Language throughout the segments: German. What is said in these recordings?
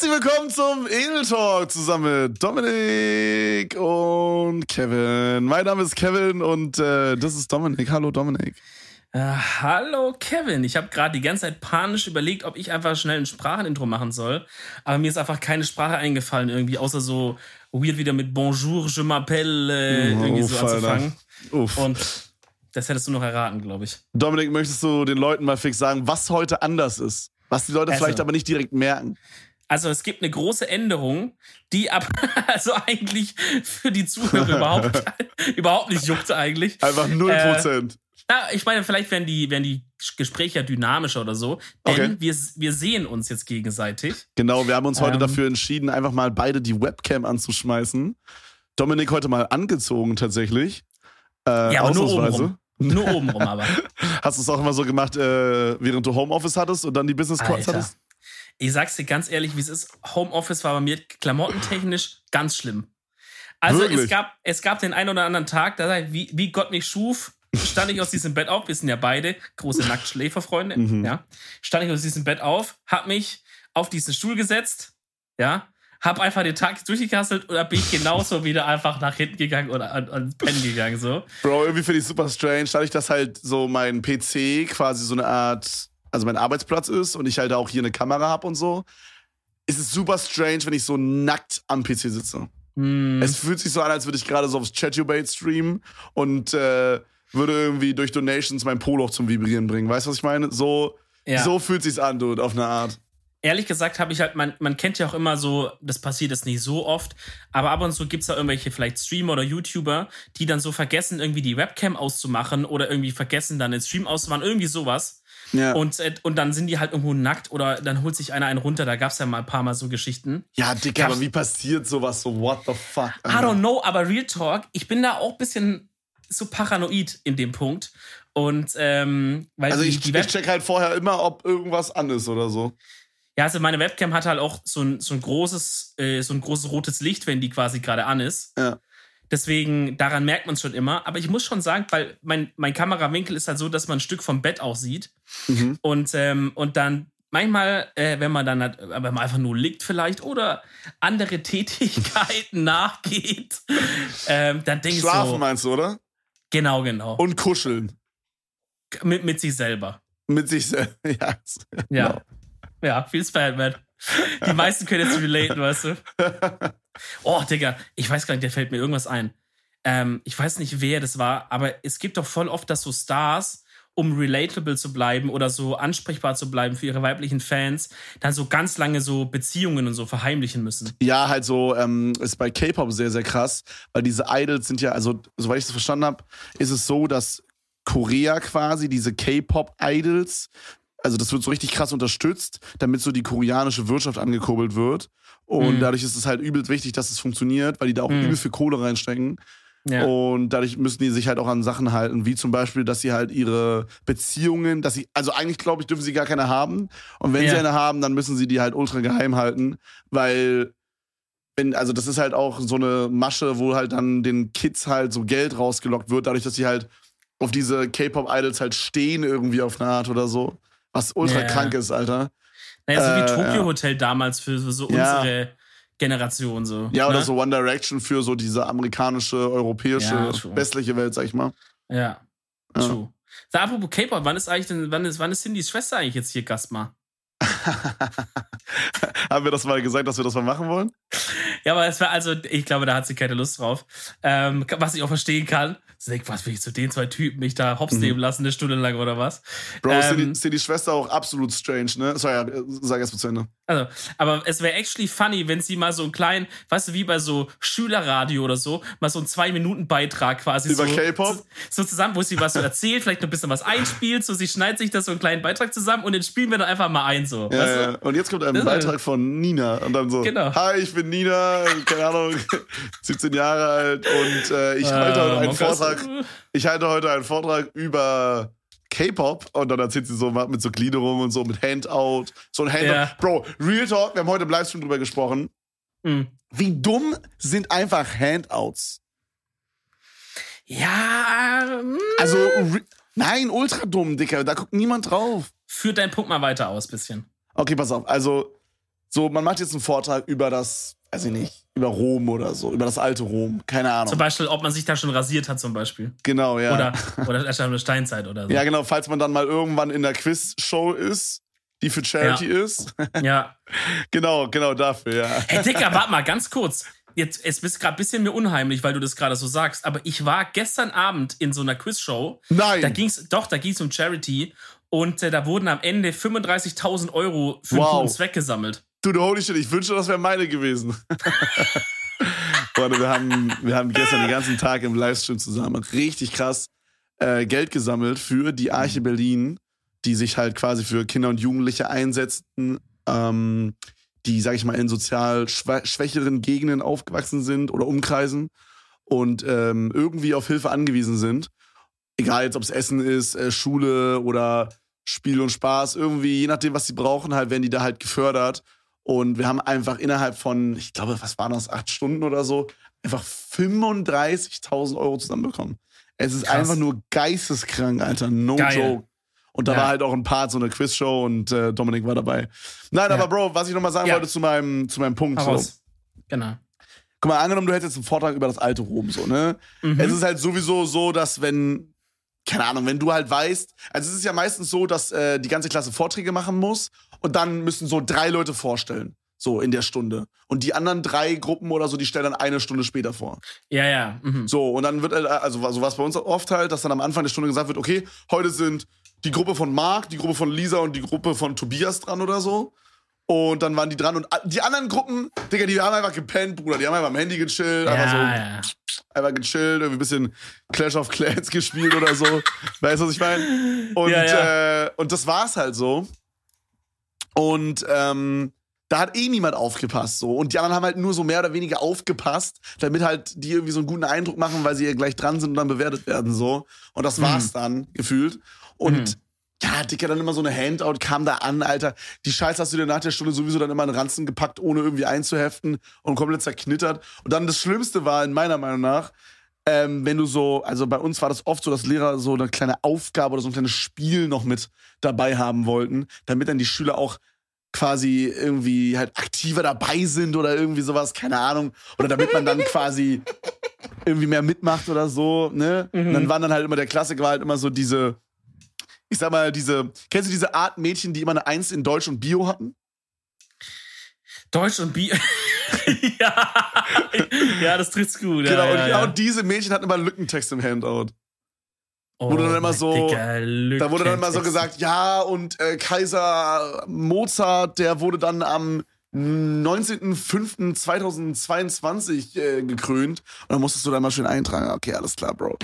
Herzlich willkommen zum Edel Talk zusammen mit Dominik und Kevin. Mein Name ist Kevin und äh, das ist Dominik. Hallo Dominik. Äh, hallo Kevin. Ich habe gerade die ganze Zeit panisch überlegt, ob ich einfach schnell ein Sprachenintro machen soll. Aber mir ist einfach keine Sprache eingefallen irgendwie, außer so weird wieder mit Bonjour, je m'appelle äh, irgendwie Uff, so anzufangen. Uff. Und das hättest du noch erraten, glaube ich. Dominik, möchtest du den Leuten mal fix sagen, was heute anders ist? Was die Leute also, vielleicht aber nicht direkt merken. Also es gibt eine große Änderung, die aber also eigentlich für die Zuhörer überhaupt, überhaupt nicht juckt eigentlich. Einfach 0%. Äh, na, ich meine, vielleicht werden die, werden die Gespräche dynamischer oder so. Denn okay. wir, wir sehen uns jetzt gegenseitig. Genau, wir haben uns heute ähm, dafür entschieden, einfach mal beide die Webcam anzuschmeißen. Dominik heute mal angezogen tatsächlich. Äh, ja, aber nur oben rum. Nur oben rum aber. Hast du es auch immer so gemacht, äh, während du Homeoffice hattest und dann die Business Calls hattest? Ich sag's dir ganz ehrlich, wie es ist. Homeoffice war bei mir klamottentechnisch ganz schlimm. Also es gab, es gab den einen oder anderen Tag, da wie, wie Gott mich schuf, stand ich aus diesem Bett auf. Wir sind ja beide große Nacktschläferfreunde. Mhm. Ja, stand ich aus diesem Bett auf, hab mich auf diesen Stuhl gesetzt, ja, hab einfach den Tag durchgekasselt oder bin ich genauso wieder einfach nach hinten gegangen oder an, ans Pennen gegangen, so. Bro, irgendwie finde ich super strange, dadurch, dass halt so mein PC quasi so eine Art, also mein Arbeitsplatz ist und ich halt auch hier eine Kamera habe und so, ist es super strange, wenn ich so nackt am PC sitze. Mm. Es fühlt sich so an, als würde ich gerade so aufs Chatubate streamen und äh, würde irgendwie durch Donations mein Polo zum Vibrieren bringen. Weißt du, was ich meine? So, ja. so fühlt sich's an, dude, auf eine Art. Ehrlich gesagt habe ich halt, man, man kennt ja auch immer so, das passiert jetzt nicht so oft, aber ab und zu gibt's da irgendwelche vielleicht Streamer oder YouTuber, die dann so vergessen, irgendwie die Webcam auszumachen oder irgendwie vergessen, dann den Stream auszumachen, irgendwie sowas. Ja. Und, äh, und dann sind die halt irgendwo nackt oder dann holt sich einer einen runter. Da gab's ja mal ein paar Mal so Geschichten. Ja, Dicker, aber wie passiert sowas so? What the fuck? I don't know, aber Real Talk, ich bin da auch ein bisschen so paranoid in dem Punkt. Und ähm, weil also ich, die ich check halt vorher immer, ob irgendwas an ist oder so. Ja, also meine Webcam hat halt auch so ein, so ein großes, äh, so ein großes rotes Licht, wenn die quasi gerade an ist. Ja. Deswegen, daran merkt man es schon immer. Aber ich muss schon sagen, weil mein, mein Kamerawinkel ist halt so, dass man ein Stück vom Bett auch sieht. Mhm. Und, ähm, und dann manchmal, äh, wenn man dann halt, wenn man einfach nur liegt vielleicht oder andere Tätigkeiten nachgeht, ähm, dann denke ich so. Schlafen meinst du, oder? Genau, genau. Und kuscheln. Mit, mit sich selber. Mit sich selber, ja. Ja. Genau. Ja, viel Spider-Man. Die meisten können jetzt relaten, weißt du? Oh, Digga, ich weiß gar nicht, der fällt mir irgendwas ein. Ähm, ich weiß nicht, wer das war, aber es gibt doch voll oft, dass so Stars, um relatable zu bleiben oder so ansprechbar zu bleiben für ihre weiblichen Fans, dann so ganz lange so Beziehungen und so verheimlichen müssen. Ja, halt so, ähm, ist bei K-Pop sehr, sehr krass, weil diese Idols sind ja, also, soweit ich das verstanden habe, ist es so, dass Korea quasi diese K-Pop-Idols also das wird so richtig krass unterstützt, damit so die koreanische Wirtschaft angekurbelt wird. Und mhm. dadurch ist es halt übel wichtig, dass es funktioniert, weil die da auch mhm. übel viel Kohle reinstecken. Ja. Und dadurch müssen die sich halt auch an Sachen halten, wie zum Beispiel, dass sie halt ihre Beziehungen, dass sie, also eigentlich glaube ich, dürfen sie gar keine haben. Und wenn ja. sie eine haben, dann müssen sie die halt ultra geheim halten, weil, wenn, also das ist halt auch so eine Masche, wo halt dann den Kids halt so Geld rausgelockt wird, dadurch, dass sie halt auf diese K-Pop-Idols halt stehen irgendwie auf eine Art oder so. Was ultra ja. krank ist, Alter. Naja, so wie äh, Tokyo Hotel damals für so unsere Generation so. Ja, ne? oder so One Direction für so diese amerikanische, europäische, ja, westliche Welt, sag ich mal. Ja. ja. True. Sag, apropos K-Pop, wann ist eigentlich denn, wann ist, wann ist Cindys Schwester eigentlich jetzt hier Gast mal? Haben wir das mal gesagt, dass wir das mal machen wollen? Ja, aber es war also, ich glaube, da hat sie keine Lust drauf. Ähm, was ich auch verstehen kann. Sie denkt, was will ich zu den zwei Typen mich da hops mhm. nehmen lassen, eine Stunde lang oder was? Bro, ähm, ist, die, die Schwester auch absolut strange, ne? Sorry, sag erst mal zu Ende. Also, aber es wäre actually funny, wenn sie mal so einen kleinen, weißt du, wie bei so Schülerradio oder so, mal so einen Zwei-Minuten-Beitrag quasi Über so, K-Pop? So zusammen, wo sie was so erzählt, vielleicht noch ein bisschen was einspielt, so sie schneidet sich das so einen kleinen Beitrag zusammen und den spielen wir dann einfach mal ein, so. Ja, weißt du? ja. Und jetzt kommt ein das Beitrag von Nina und dann so, genau. hi, ich bin Nina, keine Ahnung, 17 Jahre alt und äh, ich halte heute einen Vortrag, ich halte heute einen Vortrag über K-Pop und dann erzählt sie so mit so Gliederung und so mit Handout, so ein Handout. Ja. Bro, Real Talk, wir haben heute im Livestream drüber gesprochen. Mhm. Wie dumm sind einfach Handouts? Ja. Mm. Also, nein, ultra dumm, Dicker. Da guckt niemand drauf. Führt deinen Punkt mal weiter aus, bisschen. Okay, pass auf. Also, so, man macht jetzt einen Vortrag über das, weiß ich nicht, über Rom oder so, über das alte Rom, keine Ahnung. Zum Beispiel, ob man sich da schon rasiert hat, zum Beispiel. Genau, ja. Oder, oder erst eine Steinzeit oder so. Ja, genau, falls man dann mal irgendwann in der Quiz-Show ist, die für Charity Ja. ist. Ja. genau, genau dafür, ja. Hey, Dicker, warte mal ganz kurz. Jetzt, es bist gerade ein bisschen mir unheimlich, weil du das gerade so sagst, aber ich war gestern Abend in so einer Quizshow. Nein. Da ging's, doch, da ging es um Charity und äh, da wurden am Ende 35.000 Euro für einen Wow. guten Zweck gesammelt. Du, du holy shit, ich wünschte, das wäre meine gewesen. Freunde, wir haben, wir haben gestern den ganzen Tag im Livestream zusammen richtig krass äh, Geld gesammelt für die Arche Berlin, die sich halt quasi für Kinder und Jugendliche einsetzen, ähm, die, sag ich mal, in sozial schwächeren Gegenden aufgewachsen sind oder Umkreisen und ähm, irgendwie auf Hilfe angewiesen sind. Egal jetzt, ob es Essen ist, äh, Schule oder Spiel und Spaß, irgendwie, je nachdem, was sie brauchen, halt, werden die da halt gefördert. Und wir haben einfach innerhalb von, ich glaube, was waren das, acht Stunden oder so, einfach 35.000 Euro zusammenbekommen. Es ist Krass. einfach nur geisteskrank, Alter. No Geil. joke. Und da Ja. war halt auch ein Part, so eine Quizshow und äh, Dominik war dabei. Nein, Ja. aber Bro, was ich nochmal sagen Ja. wollte zu meinem, zu meinem Punkt. So. Genau. Guck mal, angenommen, du hättest einen Vortrag über das alte Rom, so, ne? Mhm. Es ist halt sowieso so, dass wenn, keine Ahnung, wenn du halt weißt, also es ist ja meistens so, dass äh, die ganze Klasse Vorträge machen muss und dann müssen so drei Leute vorstellen, so in der Stunde. Und die anderen drei Gruppen oder so, die stellen dann eine Stunde später vor. Ja, ja. Mhm. So, und dann wird, äh, also so was bei uns oft halt, dass dann am Anfang der Stunde gesagt wird, okay, heute sind die Gruppe von Marc, die Gruppe von Lisa und die Gruppe von Tobias dran oder so. Und dann waren die dran und die anderen Gruppen, Digga, die haben einfach gepennt, Bruder. Die haben einfach am Handy gechillt, einfach so Ja, ja. einfach gechillt, irgendwie ein bisschen Clash of Clans gespielt oder so. weißt du, was ich meine? Und, Ja, ja. Äh, und das war's halt so. Und ähm, da hat eh niemand aufgepasst so. Und die anderen haben halt nur so mehr oder weniger aufgepasst, damit halt die irgendwie so einen guten Eindruck machen, weil sie ja gleich dran sind und dann bewertet werden so. Und das war's dann, gefühlt. Und Mhm. Ja, Dicker, dann immer so eine Handout kam da an, Alter. Die Scheiße hast du dir nach der Stunde sowieso dann immer in Ranzen gepackt, ohne irgendwie einzuheften und komplett zerknittert. Und dann das Schlimmste war, in meiner Meinung nach, ähm, wenn du so, also bei uns war das oft so, dass Lehrer so eine kleine Aufgabe oder so ein kleines Spiel noch mit dabei haben wollten, damit dann die Schüler auch quasi irgendwie halt aktiver dabei sind oder irgendwie sowas, keine Ahnung. Oder damit man dann quasi irgendwie mehr mitmacht oder so, ne? Und dann waren dann halt immer, der Klassiker war halt immer so diese, ich sag mal, diese, kennst du diese Art Mädchen, die immer eine Eins in Deutsch und Bio hatten? Deutsch und Bier. ja. ja, das trifft's gut. genau, ja, und ja, genau ja. diese Mädchen hatten immer Lückentext im Handout. Oh, wurde dann immer so- Dicker Da wurde dann immer so gesagt, ja, und äh, Kaiser Mozart, der wurde dann am 19.05.2022 äh, gekrönt. Und dann musstest du da mal schön eintragen. Okay, alles klar, Bro.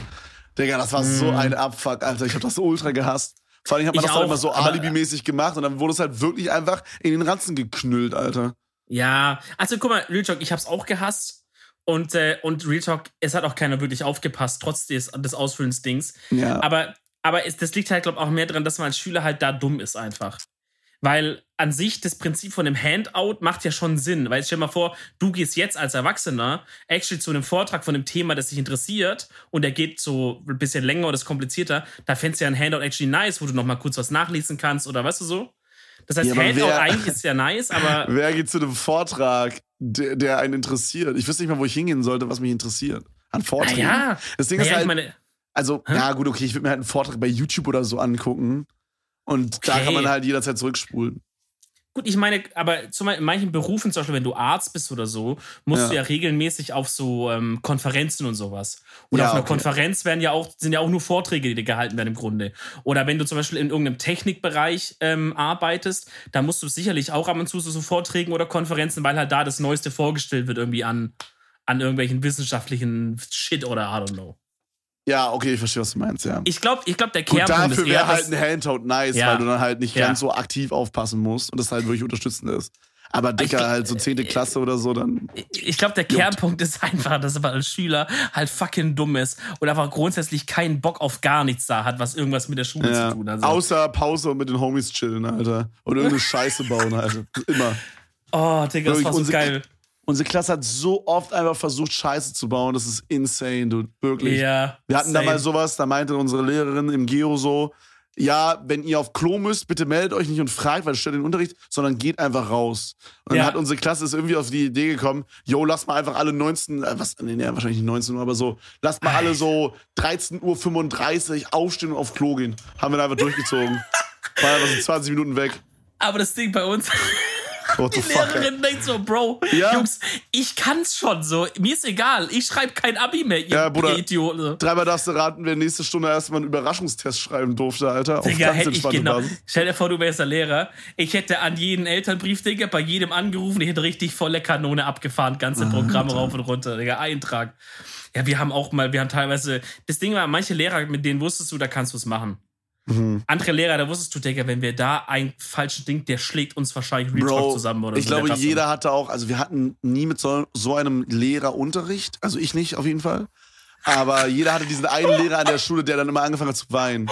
Digga, das war so ein Abfuck, Alter. Ich hab das so ultra gehasst. Vor allem hat man Ich das auch, immer so alibimäßig gemacht und dann wurde es halt wirklich einfach in den Ranzen geknüllt, Alter. Ja, also guck mal, Real Talk, ich hab's auch gehasst. Und, äh, und Real Talk, es hat auch keiner wirklich aufgepasst, trotz des, des Ausfüllensdings. Ja. Aber, aber es, das liegt halt, glaube ich, auch mehr daran, dass man als Schüler halt da dumm ist einfach. Weil an sich das Prinzip von einem Handout macht ja schon Sinn. Weil stell dir mal vor, du gehst jetzt als Erwachsener actually zu einem Vortrag von einem Thema, das dich interessiert und der geht so ein bisschen länger oder ist komplizierter. Da fändest du ja ein Handout actually nice, wo du noch mal kurz was nachlesen kannst oder weißt du so? Das heißt, Ja, Handout wer- eigentlich ist ja nice, aber Wer geht zu einem Vortrag, der, der einen interessiert? Ich wüsste nicht mal, wo ich hingehen sollte, was mich interessiert. An Vorträgen. naja. Das Ding naja, ist halt, Also, ja, gut, okay, ich würde mir halt einen Vortrag bei YouTube oder so angucken. Und da Okay. kann man halt jederzeit zurückspulen. Gut, ich meine, aber zum Beispiel in manchen Berufen, zum Beispiel wenn du Arzt bist oder so, musst Ja. du ja regelmäßig auf so ähm, Konferenzen und sowas. Oder Ja, auf einer okay. Konferenz werden ja auch, sind ja auch nur Vorträge, die gehalten werden im Grunde. Oder wenn du zum Beispiel in irgendeinem Technikbereich ähm, arbeitest, da musst du sicherlich auch ab und zu zu so Vorträgen oder Konferenzen, weil halt da das Neueste vorgestellt wird, irgendwie an, an irgendwelchen wissenschaftlichen Shit oder I don't know. Ja, okay, ich verstehe, was du meinst, ja. Ich glaube, ich glaub, der Gut, Kernpunkt dafür ist eher, wäre halt ein Handout nice, Ja. weil du dann halt nicht Ja. ganz so aktiv aufpassen musst und das halt wirklich unterstützend ist. Aber Dicker, glaub- halt so 10. Klasse oder so, dann. ich glaube, der Kernpunkt ist einfach, dass man als Schüler halt fucking dumm ist und einfach grundsätzlich keinen Bock auf gar nichts da hat, was irgendwas mit der Schule Ja. zu tun hat. Also, Außer Pause und mit den Homies chillen, Alter. Und irgendeine Scheiße bauen, Alter. Immer. oh, Digga, das war so geil. Unsere Klasse hat so oft einfach versucht, Scheiße zu bauen. Das ist insane, dude. Wirklich. Ja. Wir hatten da same. mal sowas, da meinte unsere Lehrerin im Geo so, ja, wenn ihr auf Klo müsst, bitte meldet euch nicht und fragt, weil es stört den Unterricht, sondern geht einfach raus. Und dann Ja. hat unsere Klasse ist irgendwie auf die Idee gekommen, yo, lasst mal einfach alle 19, äh, was, nee, nee, wahrscheinlich nicht 19 Uhr, aber so, lasst mal alle so 13.35 Uhr aufstehen und auf Klo gehen. Haben wir dann einfach durchgezogen. War einfach so 20 Minuten weg. Aber das Ding bei uns, What die. Lehrerin denkt so, Bro, Ja. Jungs, ich kann's schon so. Mir ist egal. Ich schreibe kein Abi mehr, ihr, Ja, Bruder. ihr Idioten. Dreimal darfst du raten, wer nächste Stunde erstmal einen Überraschungstest schreiben durfte, Alter. Auf Digga, ganz hätte ich entspannte genau. Basis. Stell dir vor, du wärst der Lehrer. Ich hätte an jeden Elternbrief, Digga, bei jedem angerufen. Ich hätte richtig volle Kanone abgefahren, ganze Programme rauf und runter, Digga, Eintrag. Ja, wir haben auch mal, wir haben teilweise, das Ding war, manche Lehrer, mit denen wusstest du, da kannst du es machen. Mhm. Andere Lehrer, da wusstest du, Digga, wenn wir da ein falsches Ding, der schlägt uns wahrscheinlich Real zusammen oder ich so. glaube, jeder hatte auch, also wir hatten nie mit so, so einem Lehrer Unterricht, also ich nicht auf jeden Fall, aber jeder hatte diesen einen Lehrer an der Schule, der dann immer angefangen hat zu weinen.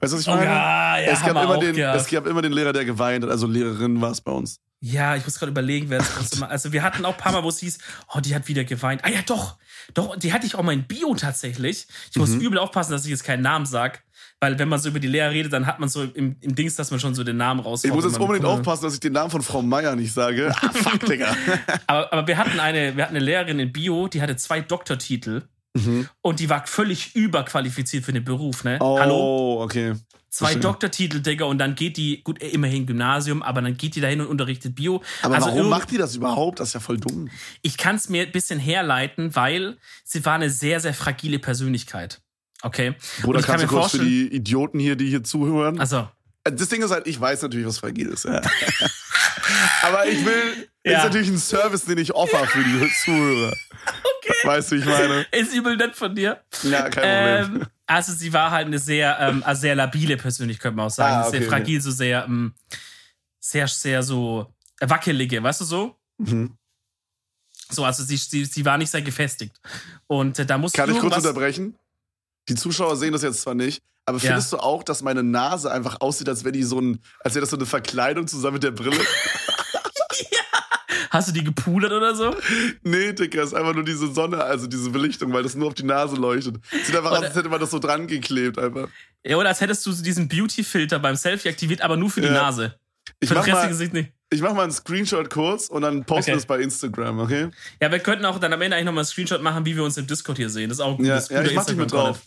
Weißt du, was ich Oh, meine? ja, ja, es, gab immer den, gehabt. es gab immer den Lehrer, der geweint hat, also Lehrerin war es bei uns. Ja, ich muss gerade überlegen, wer das Mal. Also, wir hatten auch ein paar Mal, wo es hieß, oh, die hat wieder geweint. Ah ja, doch. Doch, die hatte ich auch mal in Bio tatsächlich. Ich muss Mhm. übel aufpassen, dass ich jetzt keinen Namen sag. Weil wenn man so über die Lehrer redet, dann hat man so im, im Dings, dass man schon so den Namen rauskommt. Ich muss jetzt unbedingt aufpassen, dass ich den Namen von Frau Meier nicht sage. Ah, fuck, Digga. Aber, aber wir hatten eine, wir hatten eine Lehrerin in Bio, die hatte zwei Doktortitel. Und die war völlig überqualifiziert für den Beruf, ne? Mhm. Oh, Hallo? okay. Zwei verstehe. Doktortitel, Digga, und dann geht die, gut, immerhin Gymnasium, aber dann geht die dahin und unterrichtet Bio. Aber also warum macht die das überhaupt? Das ist ja voll dumm. Ich kann es mir ein bisschen herleiten, weil sie war eine sehr, sehr fragile Persönlichkeit. Okay. Bruder, kannst du kurz für die Idioten hier, die hier zuhören? Also, Das Ding ist halt, ich weiß natürlich, was fragil ist. Ja. Aber ich will, Ja. ist natürlich ein Service, den ich offer für die Zuhörer. okay. Weißt du, wie ich meine? Ist übel nett von dir. Ja, kein Problem. Ähm, also, sie war halt eine sehr, ähm, also sehr labile Persönlichkeit, könnte man auch sagen. Ah, okay, sehr fragil, so sehr, ähm, sehr, sehr so wackelige, weißt du so? Mhm. So, also sie, sie, sie war nicht sehr gefestigt. Und äh, da musste Kann ich kurz unterbrechen? Die Zuschauer sehen das jetzt zwar nicht, aber Ja. findest du auch, dass meine Nase einfach aussieht, als wäre die so ein, als wäre das so eine Verkleidung zusammen mit der Brille? Hast du die gepudert oder so? nee, Dicker, ist einfach nur diese Sonne, also diese Belichtung, weil das nur auf die Nase leuchtet. Sieht einfach aus, als hätte man das so dran geklebt einfach. Ja, oder als hättest du diesen Beauty-Filter beim Selfie aktiviert, aber nur für die Ja. Nase. Ich Für das mach, Gesicht nicht. ich mach mal einen Screenshot kurz und dann posten wir Okay. das bei Instagram, okay? Ja, wir könnten auch dann am Ende eigentlich nochmal einen Screenshot machen, wie wir uns im Discord hier sehen. Das ist auch ein Ja, gutes, ja ich mach dich mit drauf.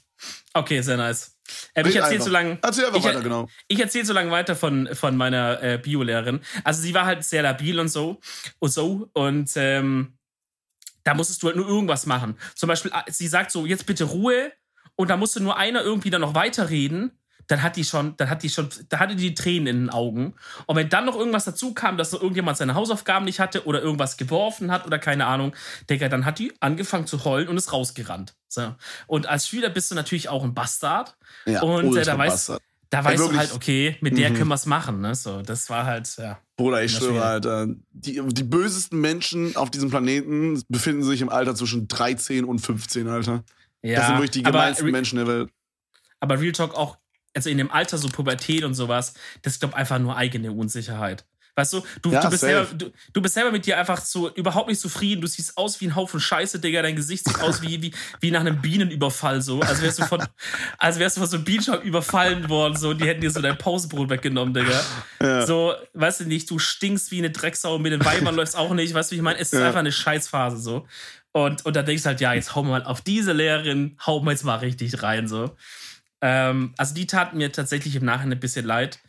Okay, sehr nice. Ähm, ich erzähle so lange. Erzähl einfach ich, weiter, genau. Ich erzähle so lange weiter von, von meiner äh, Biolehrerin. Also sie war halt sehr labil und so und so und ähm, da musstest du halt nur irgendwas machen. Zum Beispiel, ah, sie sagt so, jetzt bitte Ruhe und da musste nur einer irgendwie dann noch weiterreden. Dann hat die schon, dann hat die schon, da hatte die Tränen in den Augen. Und wenn dann noch irgendwas dazu kam, dass so irgendjemand seine Hausaufgaben nicht hatte oder irgendwas geworfen hat oder keine Ahnung, Digga, dann hat die angefangen zu heulen und ist rausgerannt. So. Und als Schüler bist du natürlich auch ein Bastard. Ja, und äh, da weißt, Bastard. da weißt du wirklich. halt, okay, mit der Mhm. können wir es machen. Ne? So, das war halt, ja. Bruder, ich schwöre, Alter. Die, die bösesten Menschen auf diesem Planeten befinden sich im Alter zwischen 13 und 15, Alter. ja Das sind wirklich die gemeinsten Menschen der Welt. aber Real Talk auch, also in dem Alter so Pubertät und sowas, das ist, glaube einfach nur eigene Unsicherheit. Weißt du, du, Ja, du, bist selber, du, du bist selber mit dir einfach so überhaupt nicht zufrieden. Du siehst aus wie ein Haufen Scheiße, Digga. Dein Gesicht sieht aus wie, wie, wie nach einem Bienenüberfall, so. Als wärst du von, als wärst du von so einem Bienenstock überfallen worden, so. Und die hätten dir so dein Pausenbrot weggenommen, Digga. Ja. So, weißt du nicht, du stinkst wie eine Drecksau, mit den Weibern läufst auch nicht, weißt du, wie ich meine? Es ist Ja. einfach eine Scheißphase, so. Und, und da denkst du halt, ja, jetzt hauen wir mal auf diese Lehrerin, hauen wir jetzt mal richtig rein, so. Ähm, also die taten mir tatsächlich im Nachhinein ein bisschen leid.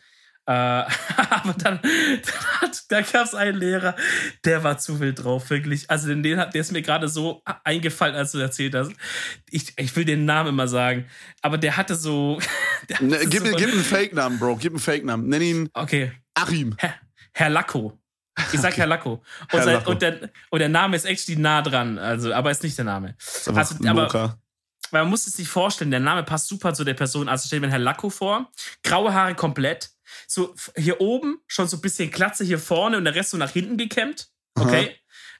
Äh, aber dann, dann hat, da gab es einen Lehrer, der war zu wild drauf, wirklich. Also den, den hat, der ist mir gerade so eingefallen, als du erzählt hast. Ich, ich will den Namen immer sagen, aber der hatte so. Der Ne, hatte gib, so gib einen Fake-Namen, Bro. Gib einen Fake-Namen. Nenn ihn okay, Achim. Herr, Herr Lacko. Ich sag Herr Lacko. Und, Herr sein, Lacko. Und, der, und der Name ist actually nah dran, also, aber ist nicht der Name. Ist Also, aber- Moka. Weil man muss es sich vorstellen, der Name passt super zu der Person. Also stell dir mal Herr Lacko vor, graue Haare komplett, so hier oben schon so ein bisschen Glatze hier vorne und der Rest so nach hinten gekämmt. Okay.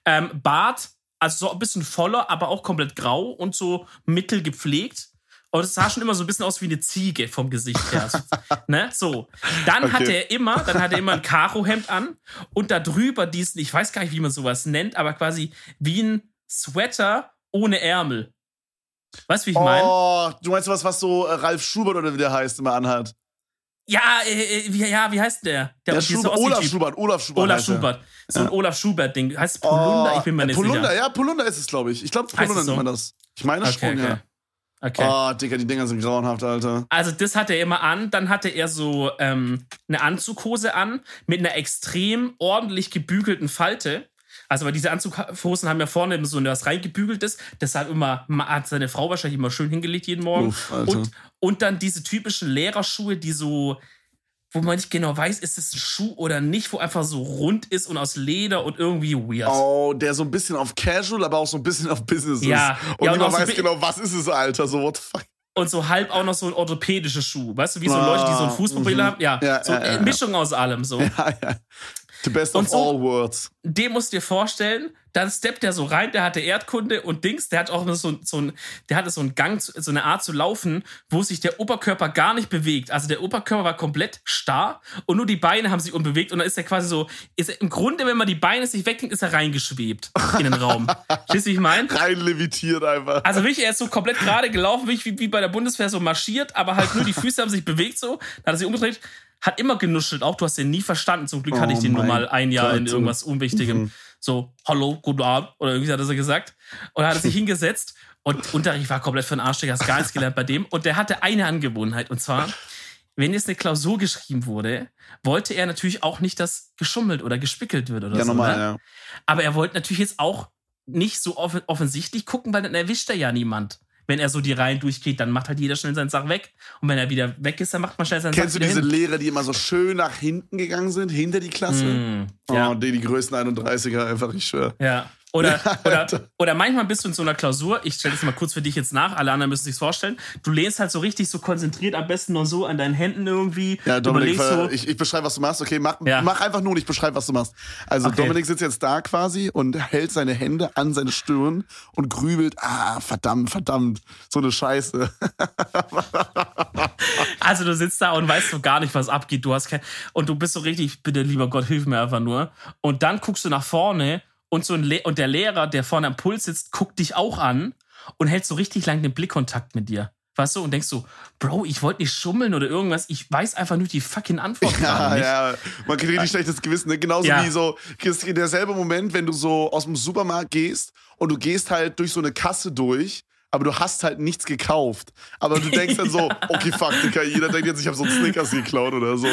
Ähm, Bart, also so ein bisschen voller, aber auch komplett grau und so mittel gepflegt. Und es sah schon immer so ein bisschen aus wie eine Ziege vom Gesicht her. So, ne? so. Dann Okay. hatte er immer, dann hatte er immer ein Karohemd an und da drüber diesen, ich weiß gar nicht, wie man sowas nennt, aber quasi wie ein Sweater ohne Ärmel. Weißt du, wie ich meine? Oh, du meinst was, was so äh, Ralf Schubert oder wie der heißt, immer anhat? Ja, äh, wie, ja, wie heißt der? Der, der Schubert, Olaf Schubert, Olaf Schubert. Olaf Schubert. So ein ja. Olaf Schubert-Ding. Heißt Polunder? Oh, ich bin mir nicht Polunder, sicher. ja, Polunder ist es, glaube ich. Ich glaube, Polunder nennt so? man das. Ich meine okay, schon, okay. ja. Okay. Oh, Digga, die Dinger sind grauenhaft, Alter. Also, das hatte er immer an. Dann hatte er so ähm, eine Anzughose an mit einer extrem ordentlich gebügelten Falte. Also, weil diese Anzughosen haben ja vorne so was reingebügeltes. Deshalb immer, hat seine Frau wahrscheinlich immer schön hingelegt jeden Morgen. Uff, und, und dann diese typischen Lehrerschuhe, die so, wo man nicht genau weiß, ist es ein Schuh oder nicht, wo einfach so rund ist und aus Leder und irgendwie weird. Oh, der so ein bisschen auf Casual, aber auch so ein bisschen auf Business ja. ist. Und ja, niemand weiß so genau, was ist es, Alter, so what the fuck. Und so halb auch noch so ein orthopädischer Schuh. Weißt du, wie so ah, Leute, die so ein Fußproblem mhm. haben? Ja, ja so eine Mischung aus allem so. Ja, ja. The best of so, all worlds. Den musst du dir vorstellen, dann steppt der so rein, der hatte Erdkunde und Dings, der hat auch so, so ein, der hatte so einen Gang, so eine Art zu laufen, wo sich der Oberkörper gar nicht bewegt. Also der Oberkörper war komplett starr und nur die Beine haben sich unbewegt und dann ist er quasi so, ist er, im Grunde, wenn man die Beine sich wegnimmt, ist er reingeschwebt in den Raum. Schließt ich meine? Rein levitiert einfach. Also wirklich, er ist so komplett gerade gelaufen, wie, wie bei der Bundeswehr so marschiert, aber halt nur die Füße haben sich bewegt so, dann hat er sich umgedreht, hat immer genuschelt, auch du hast den nie verstanden. Zum Glück oh hatte ich den nur mal ein Jahr Gott. in irgendwas Unwichtigem. Mhm. So, hallo, guten Abend. Oder irgendwie hat er so gesagt. Und er hat sich hingesetzt und Unterricht war komplett für den Arsch, der hat gar nichts gelernt bei dem. Und der hatte eine Angewohnheit. Und zwar, wenn jetzt eine Klausur geschrieben wurde, wollte er natürlich auch nicht, dass geschummelt oder gespickelt wird oder ja, so. Normal, ne? ja. Aber er wollte natürlich jetzt auch nicht so off offensichtlich gucken, weil dann erwischt er ja niemand wenn er so die Reihen durchgeht, dann macht halt jeder schnell seine Sachen weg. Und wenn er wieder weg ist, dann macht man schnell seine Sachen Kennst du diese hin. Lehrer, die immer so schön nach hinten gegangen sind, hinter die Klasse? Mm, ja. Oh, die, die größten 31er, einfach, ich schwöre. Ja. Oder, oder, oder manchmal bist du in so einer Klausur, ich stelle das mal kurz für dich jetzt nach, alle anderen müssen sich vorstellen. Du lehnst halt so richtig so konzentriert, am besten noch so an deinen Händen irgendwie. Ja, Dominik, so. ich, ich beschreibe, was du machst. Okay, mach, ja. mach einfach nur und ich beschreibe, was du machst. Also okay. Dominik sitzt jetzt da quasi und hält seine Hände an seine Stirn und grübelt, ah, verdammt, verdammt, so eine Scheiße. also du sitzt da und weißt so gar nicht, was abgeht. Du hast kein, und du bist so richtig, bitte lieber Gott, hilf mir einfach nur. Und dann guckst du nach vorne und, so ein Le und der Lehrer, der vorne am Puls sitzt, guckt dich auch an und hält so richtig lang den Blickkontakt mit dir. Weißt du, und denkst so, Bro, ich wollte nicht schummeln oder irgendwas, ich weiß einfach nur die fucking Antwort ja, nicht. Ja, man kriegt richtig schlechtes Gewissen. Ne? Genauso ja. wie so, derselbe Moment, wenn du so aus dem Supermarkt gehst und du gehst halt durch so eine Kasse durch aber du hast halt nichts gekauft. Aber du denkst dann so, okay, fuck, Digga, jeder denkt jetzt, ich habe so einen Snickers geklaut oder so.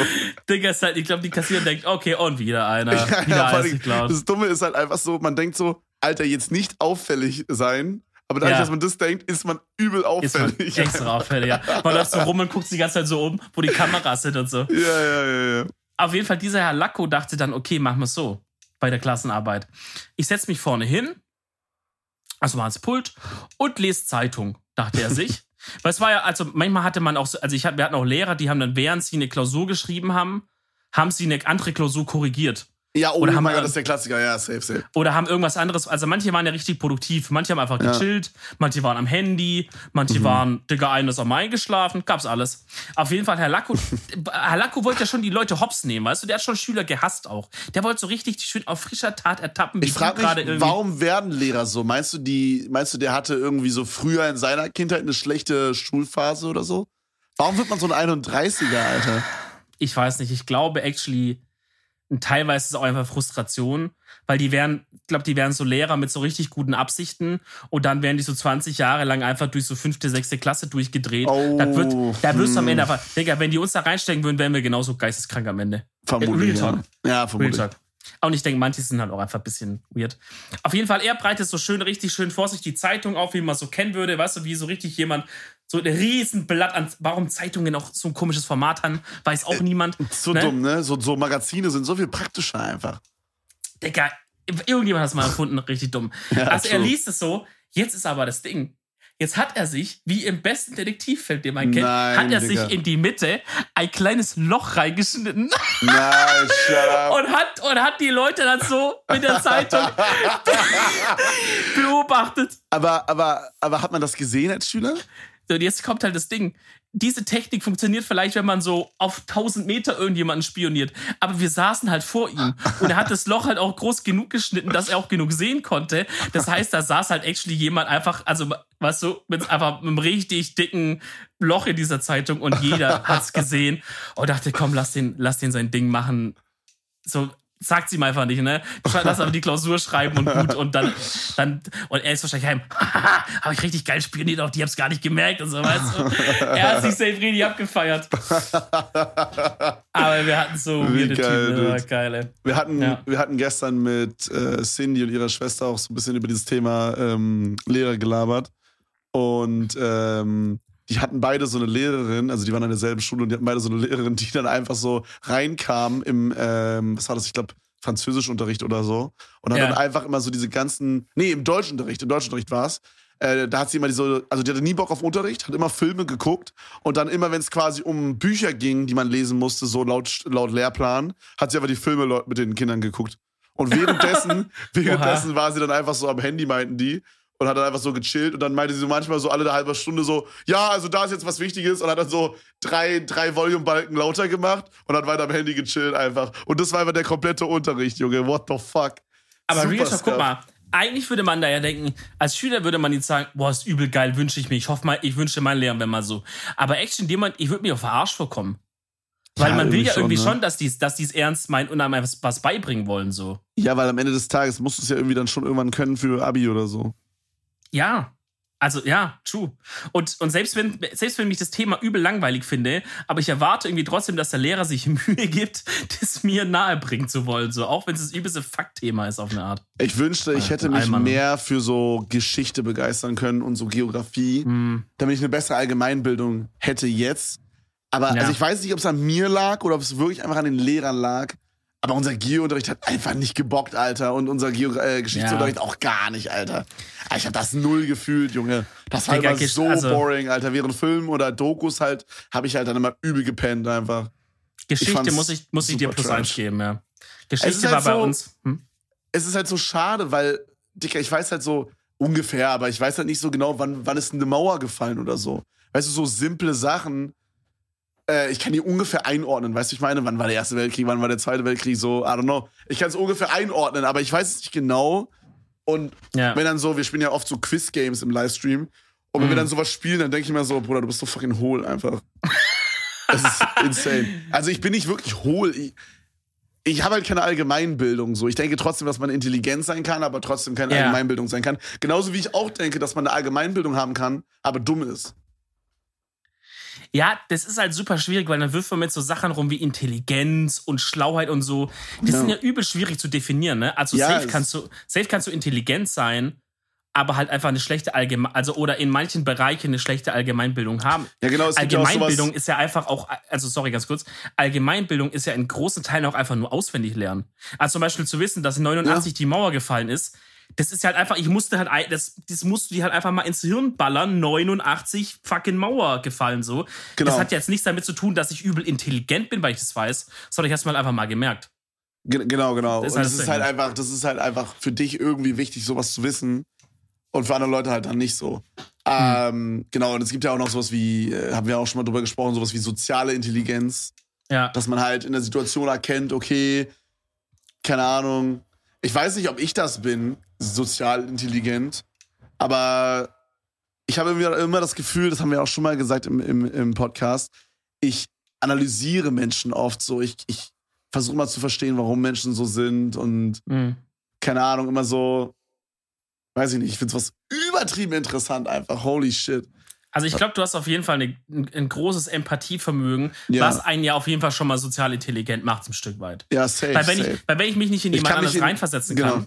Digga, ist halt, ich glaube, die Kassiererin denkt, okay, und wieder einer. Ja, wieder ja, geklaut. Das Dumme ist halt einfach so, man denkt so, Alter, jetzt nicht auffällig sein. Aber dadurch, ja. dass man das denkt, ist man übel auffällig. Ist man extra auffällig, ja. Man läuft so rum und guckt sich die ganze Zeit so um, wo die Kameras sind und so. Ja, ja, ja, ja. Auf jeden Fall, dieser Herr Lacko dachte dann, okay, machen wir es so bei der Klassenarbeit. Ich setze mich vorne hin, also mal ans Pult und lese Zeitung, dachte er sich. Weil es war ja, also manchmal hatte man auch, so, also ich hatte, wir hatten auch Lehrer, die haben dann, während sie eine Klausur geschrieben haben, haben sie eine andere Klausur korrigiert. Ja, oh oder haben, das ist der Klassiker, ja, safe, safe. Oder haben irgendwas anderes, also manche waren ja richtig produktiv, manche haben einfach gechillt, ja. manche waren am Handy, manche mhm. waren, Digga, einer ist am eingeschlafen, gab's alles. Auf jeden Fall, Herr Lacko, Herr Lacko wollte ja schon die Leute hops nehmen, weißt du, der hat schon Schüler gehasst auch. Der wollte so richtig schön auf frischer Tat ertappen. Wie ich frage mich, irgendwie. warum werden Lehrer so? Meinst du, die, meinst du, der hatte irgendwie so früher in seiner Kindheit eine schlechte Schulphase oder so? Warum wird man so ein 31er, Alter? Ich weiß nicht, ich glaube actually, und teilweise ist es auch einfach Frustration, weil die wären, ich glaube, die wären so Lehrer mit so richtig guten Absichten und dann wären die so 20 Jahre lang einfach durch so fünfte, sechste Klasse durchgedreht. Oh, da, wird, da wirst du am Ende hm. einfach, Digga, wenn die uns da reinstecken würden, wären wir genauso geisteskrank am Ende. Vermutlich. Ja, ja vermutlich. Real Talk. Und ich denke, manche sind halt auch einfach ein bisschen weird. Auf jeden Fall, er breitet so schön, richtig schön vor sich die Zeitung auf, wie man so kennen würde. Weißt du, wie so richtig jemand so ein Riesenblatt an. Warum Zeitungen auch so ein komisches Format haben, weiß auch äh, niemand. So ne? dumm, ne? So, so Magazine sind so viel praktischer einfach. Digga, irgendjemand hat es mal erfunden, richtig dumm. Ja, also true. er liest es so. Jetzt ist aber das Ding. Jetzt hat er sich, wie im besten Detektivfilm, den man kennt, Nein, hat er Digga. sich in die Mitte ein kleines Loch reingeschnitten. Nein. Und hat, und hat die Leute dann so mit der Zeitung beobachtet. Aber, aber, aber hat man das gesehen als Schüler? Und jetzt kommt halt das Ding. diese Technik funktioniert vielleicht, wenn man so auf 1000 Meter irgendjemanden spioniert. Aber wir saßen halt vor ihm und er hat das Loch halt auch groß genug geschnitten, dass er auch genug sehen konnte. Das heißt, da saß halt actually jemand einfach, also, weißt du, mit einfach einem richtig dicken Loch in dieser Zeitung und jeder hat's gesehen und dachte, komm, lass den, lass den sein Ding machen. So, sagt sie ihm einfach nicht, ne? Lass aber die Klausur schreiben und gut und dann, dann und er ist wahrscheinlich heim, habe ich richtig geil spioniert, auch die hab's gar nicht gemerkt und so, weißt du? Er hat sich safe richtig abgefeiert. aber wir hatten so Wie weirde geil, Typen, dude. geil, ey. Wir hatten, Ja. wir hatten gestern mit äh, Cindy und ihrer Schwester auch so ein bisschen über dieses Thema ähm, Lehrer gelabert. Und ähm, die hatten beide so eine Lehrerin, also die waren an derselben Schule und die hatten beide so eine Lehrerin, die dann einfach so reinkam im, ähm, was war das, ich glaube, Französischunterricht oder so. Und hat Ja. dann einfach immer so diese ganzen, nee, im Deutschunterricht, im Deutschunterricht war es. Äh, da hat sie immer diese, also die hatte nie Bock auf Unterricht, hat immer Filme geguckt und dann immer, wenn es quasi um Bücher ging, die man lesen musste, so laut, laut Lehrplan, hat sie aber die Filme mit den Kindern geguckt. Und währenddessen, währenddessen war sie dann einfach so am Handy, meinten die. Und hat dann einfach so gechillt und dann meinte sie so manchmal so alle eine halbe Stunde so, ja, also da ist jetzt was Wichtiges und hat dann so drei, drei Volume-Balken lauter gemacht und hat weiter am Handy gechillt einfach. Und das war einfach der komplette Unterricht, Junge. What the fuck? Aber Real Talk, guck mal, eigentlich würde man da ja denken, als Schüler würde man jetzt sagen, boah, ist übel geil, wünsche ich mir. Ich hoffe mal, ich wünschte meinen Lehrern wäre mal so. Aber Action, jemand, ich würde mir auf den Arsch vorkommen. Weil Ja, man will ja irgendwie schon, ne? schon, dass die es dass die's ernst meinen und einem was, was beibringen wollen, so. Ja, weil am Ende des Tages musst du es ja irgendwie dann schon irgendwann können für Abi oder so. Ja. Also ja, true. Und, und selbst, wenn, selbst wenn mich das Thema übel langweilig finde, aber ich erwarte irgendwie trotzdem, dass der Lehrer sich Mühe gibt, das mir nahebringen zu wollen. So, auch wenn es das übelste Faktthema ist auf eine Art. Ich wünschte, ich Ja, hätte mich mehr für so Geschichte begeistern können und so Geografie, Hm. damit ich eine bessere Allgemeinbildung hätte jetzt. Aber Ja. also ich weiß nicht, ob es an mir lag oder ob es wirklich einfach an den Lehrern lag. Aber unser Geo-Unterricht hat einfach nicht gebockt, Alter. Und unser Geo äh, Geschichtsunterricht auch gar nicht, Alter. Ich habe das null gefühlt, Junge. Das war immer so also- boring, Alter. Während Filmen oder Dokus halt, habe ich halt dann immer übel gepennt einfach. Geschichte fand's muss ich, muss ich dir plus trash. eins geben, ja. Es Geschichte halt war bei so- uns. Hm? es ist halt so schade, weil, Dicker, ich weiß halt so ungefähr, aber ich weiß halt nicht so genau, wann, wann ist eine Mauer gefallen oder so. Weißt du, so simple Sachen, äh, ich kann die ungefähr einordnen. Weißt du, ich meine, wann war der Erste Weltkrieg, wann war der Zweite Weltkrieg, so, I don't know. Ich kann es ungefähr einordnen, aber ich weiß es nicht genau. Und Ja. wenn dann so, wir spielen ja oft so Quiz-Games im Livestream, und wenn wir Mhm. dann sowas spielen, dann denke ich mir so, Bruder, du bist so fucking hohl einfach. Das ist insane. Also ich bin nicht wirklich hohl. Ich, ich habe halt keine Allgemeinbildung so. Ich denke trotzdem, dass man intelligent sein kann, aber trotzdem keine Ja. Allgemeinbildung sein kann. Genauso wie ich auch denke, dass man eine Allgemeinbildung haben kann, aber dumm ist. Ja, das ist halt super schwierig, weil dann wirft man mit so Sachen rum wie Intelligenz und Schlauheit und so. Das Ja. sind ja übel schwierig zu definieren, ne? Also Ja, safe kannst du, safe kannst du intelligent sein, aber halt einfach eine schlechte Allgemein, also oder in manchen Bereichen eine schlechte Allgemeinbildung haben. Ja, genau. Ja Allgemeinbildung sowas, ist ja einfach auch, also sorry, ganz kurz, Allgemeinbildung ist ja in großen Teilen auch einfach nur auswendig lernen. Also zum Beispiel zu wissen, dass 89 die Mauer gefallen ist, das ist halt einfach, ich musste halt, das, das musst du dir halt einfach mal ins Hirn ballern, 89 fucking Mauer gefallen so. Genau. Das hat jetzt nichts damit zu tun, dass ich übel intelligent bin, weil ich das weiß, sondern ich hab's mal einfach mal gemerkt. Ge- Genau, genau. Das ist und halt das das ist halt ne? einfach, das ist halt einfach für dich irgendwie wichtig, sowas zu wissen. Und für andere Leute halt dann nicht so. Ähm, genau, und es gibt ja auch noch sowas wie, äh, haben wir auch schon mal drüber gesprochen, sowas wie soziale Intelligenz. Ja. Dass man halt in der Situation erkennt, okay, keine Ahnung. Ich weiß nicht, ob ich das bin, sozial intelligent, aber ich habe immer, immer das Gefühl, das haben wir auch schon mal gesagt im, im, im Podcast, ich analysiere Menschen oft so. Ich, ich versuche mal zu verstehen, warum Menschen so sind und Mhm. keine Ahnung, immer so, weiß ich nicht, ich finde es was übertrieben interessant einfach. Holy shit. Also ich glaube, du hast auf jeden Fall eine, ein, ein großes Empathievermögen, Ja. was einen ja auf jeden Fall schon mal sozial intelligent macht, ein Stück weit. Ja, safe. Weil wenn, safe. ich, weil wenn ich mich nicht in jemand anderes in- reinversetzen genau. kann,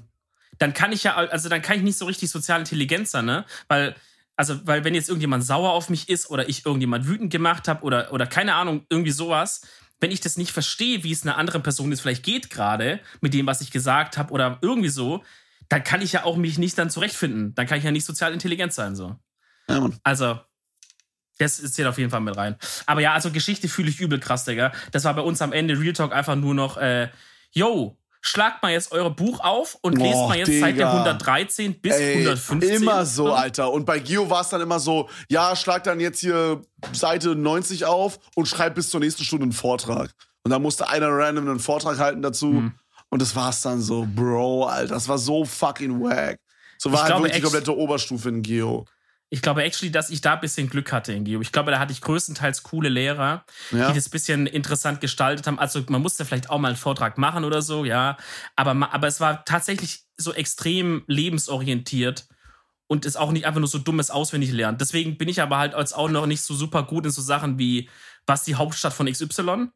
dann kann ich ja, also dann kann ich nicht so richtig sozial intelligent sein, ne? Weil, also, weil wenn jetzt irgendjemand sauer auf mich ist oder ich irgendjemand wütend gemacht habe oder, oder keine Ahnung, irgendwie sowas, wenn ich das nicht verstehe, wie es einer anderen Person jetzt vielleicht geht gerade, mit dem, was ich gesagt habe oder irgendwie so, dann kann ich ja auch mich nicht dann zurechtfinden. Dann kann ich ja nicht sozial intelligent sein, so. ja. Also, das zählt auf jeden Fall mit rein. Aber ja, also Geschichte fühle ich übel krass, Digga. Das war bei uns am Ende Real Talk einfach nur noch, äh, yo, schlagt mal jetzt eure Buch auf und lest mal jetzt Digga. Seite 113 bis Ey, 115. Immer so, Alter. Und bei Geo war es dann immer so, ja, schlag dann jetzt hier Seite 90 auf und schreib bis zur nächsten Stunde einen Vortrag. Und dann musste einer random einen Vortrag halten dazu. Mhm. Und das war's dann so, Bro, Alter, das war so fucking wack. So war Ich halt glaube, wirklich die komplette Oberstufe in Geo. Ich glaube actually, dass ich da ein bisschen Glück hatte in Geo. Ich glaube, da hatte ich größtenteils coole Lehrer, Ja. die das ein bisschen interessant gestaltet haben. Also man musste vielleicht auch mal einen Vortrag machen oder so, ja. Aber, aber es war tatsächlich so extrem lebensorientiert und ist auch nicht einfach nur so dummes auswendig lernen. Deswegen bin ich aber halt als auch noch nicht so super gut in so Sachen wie, was die Hauptstadt von XY?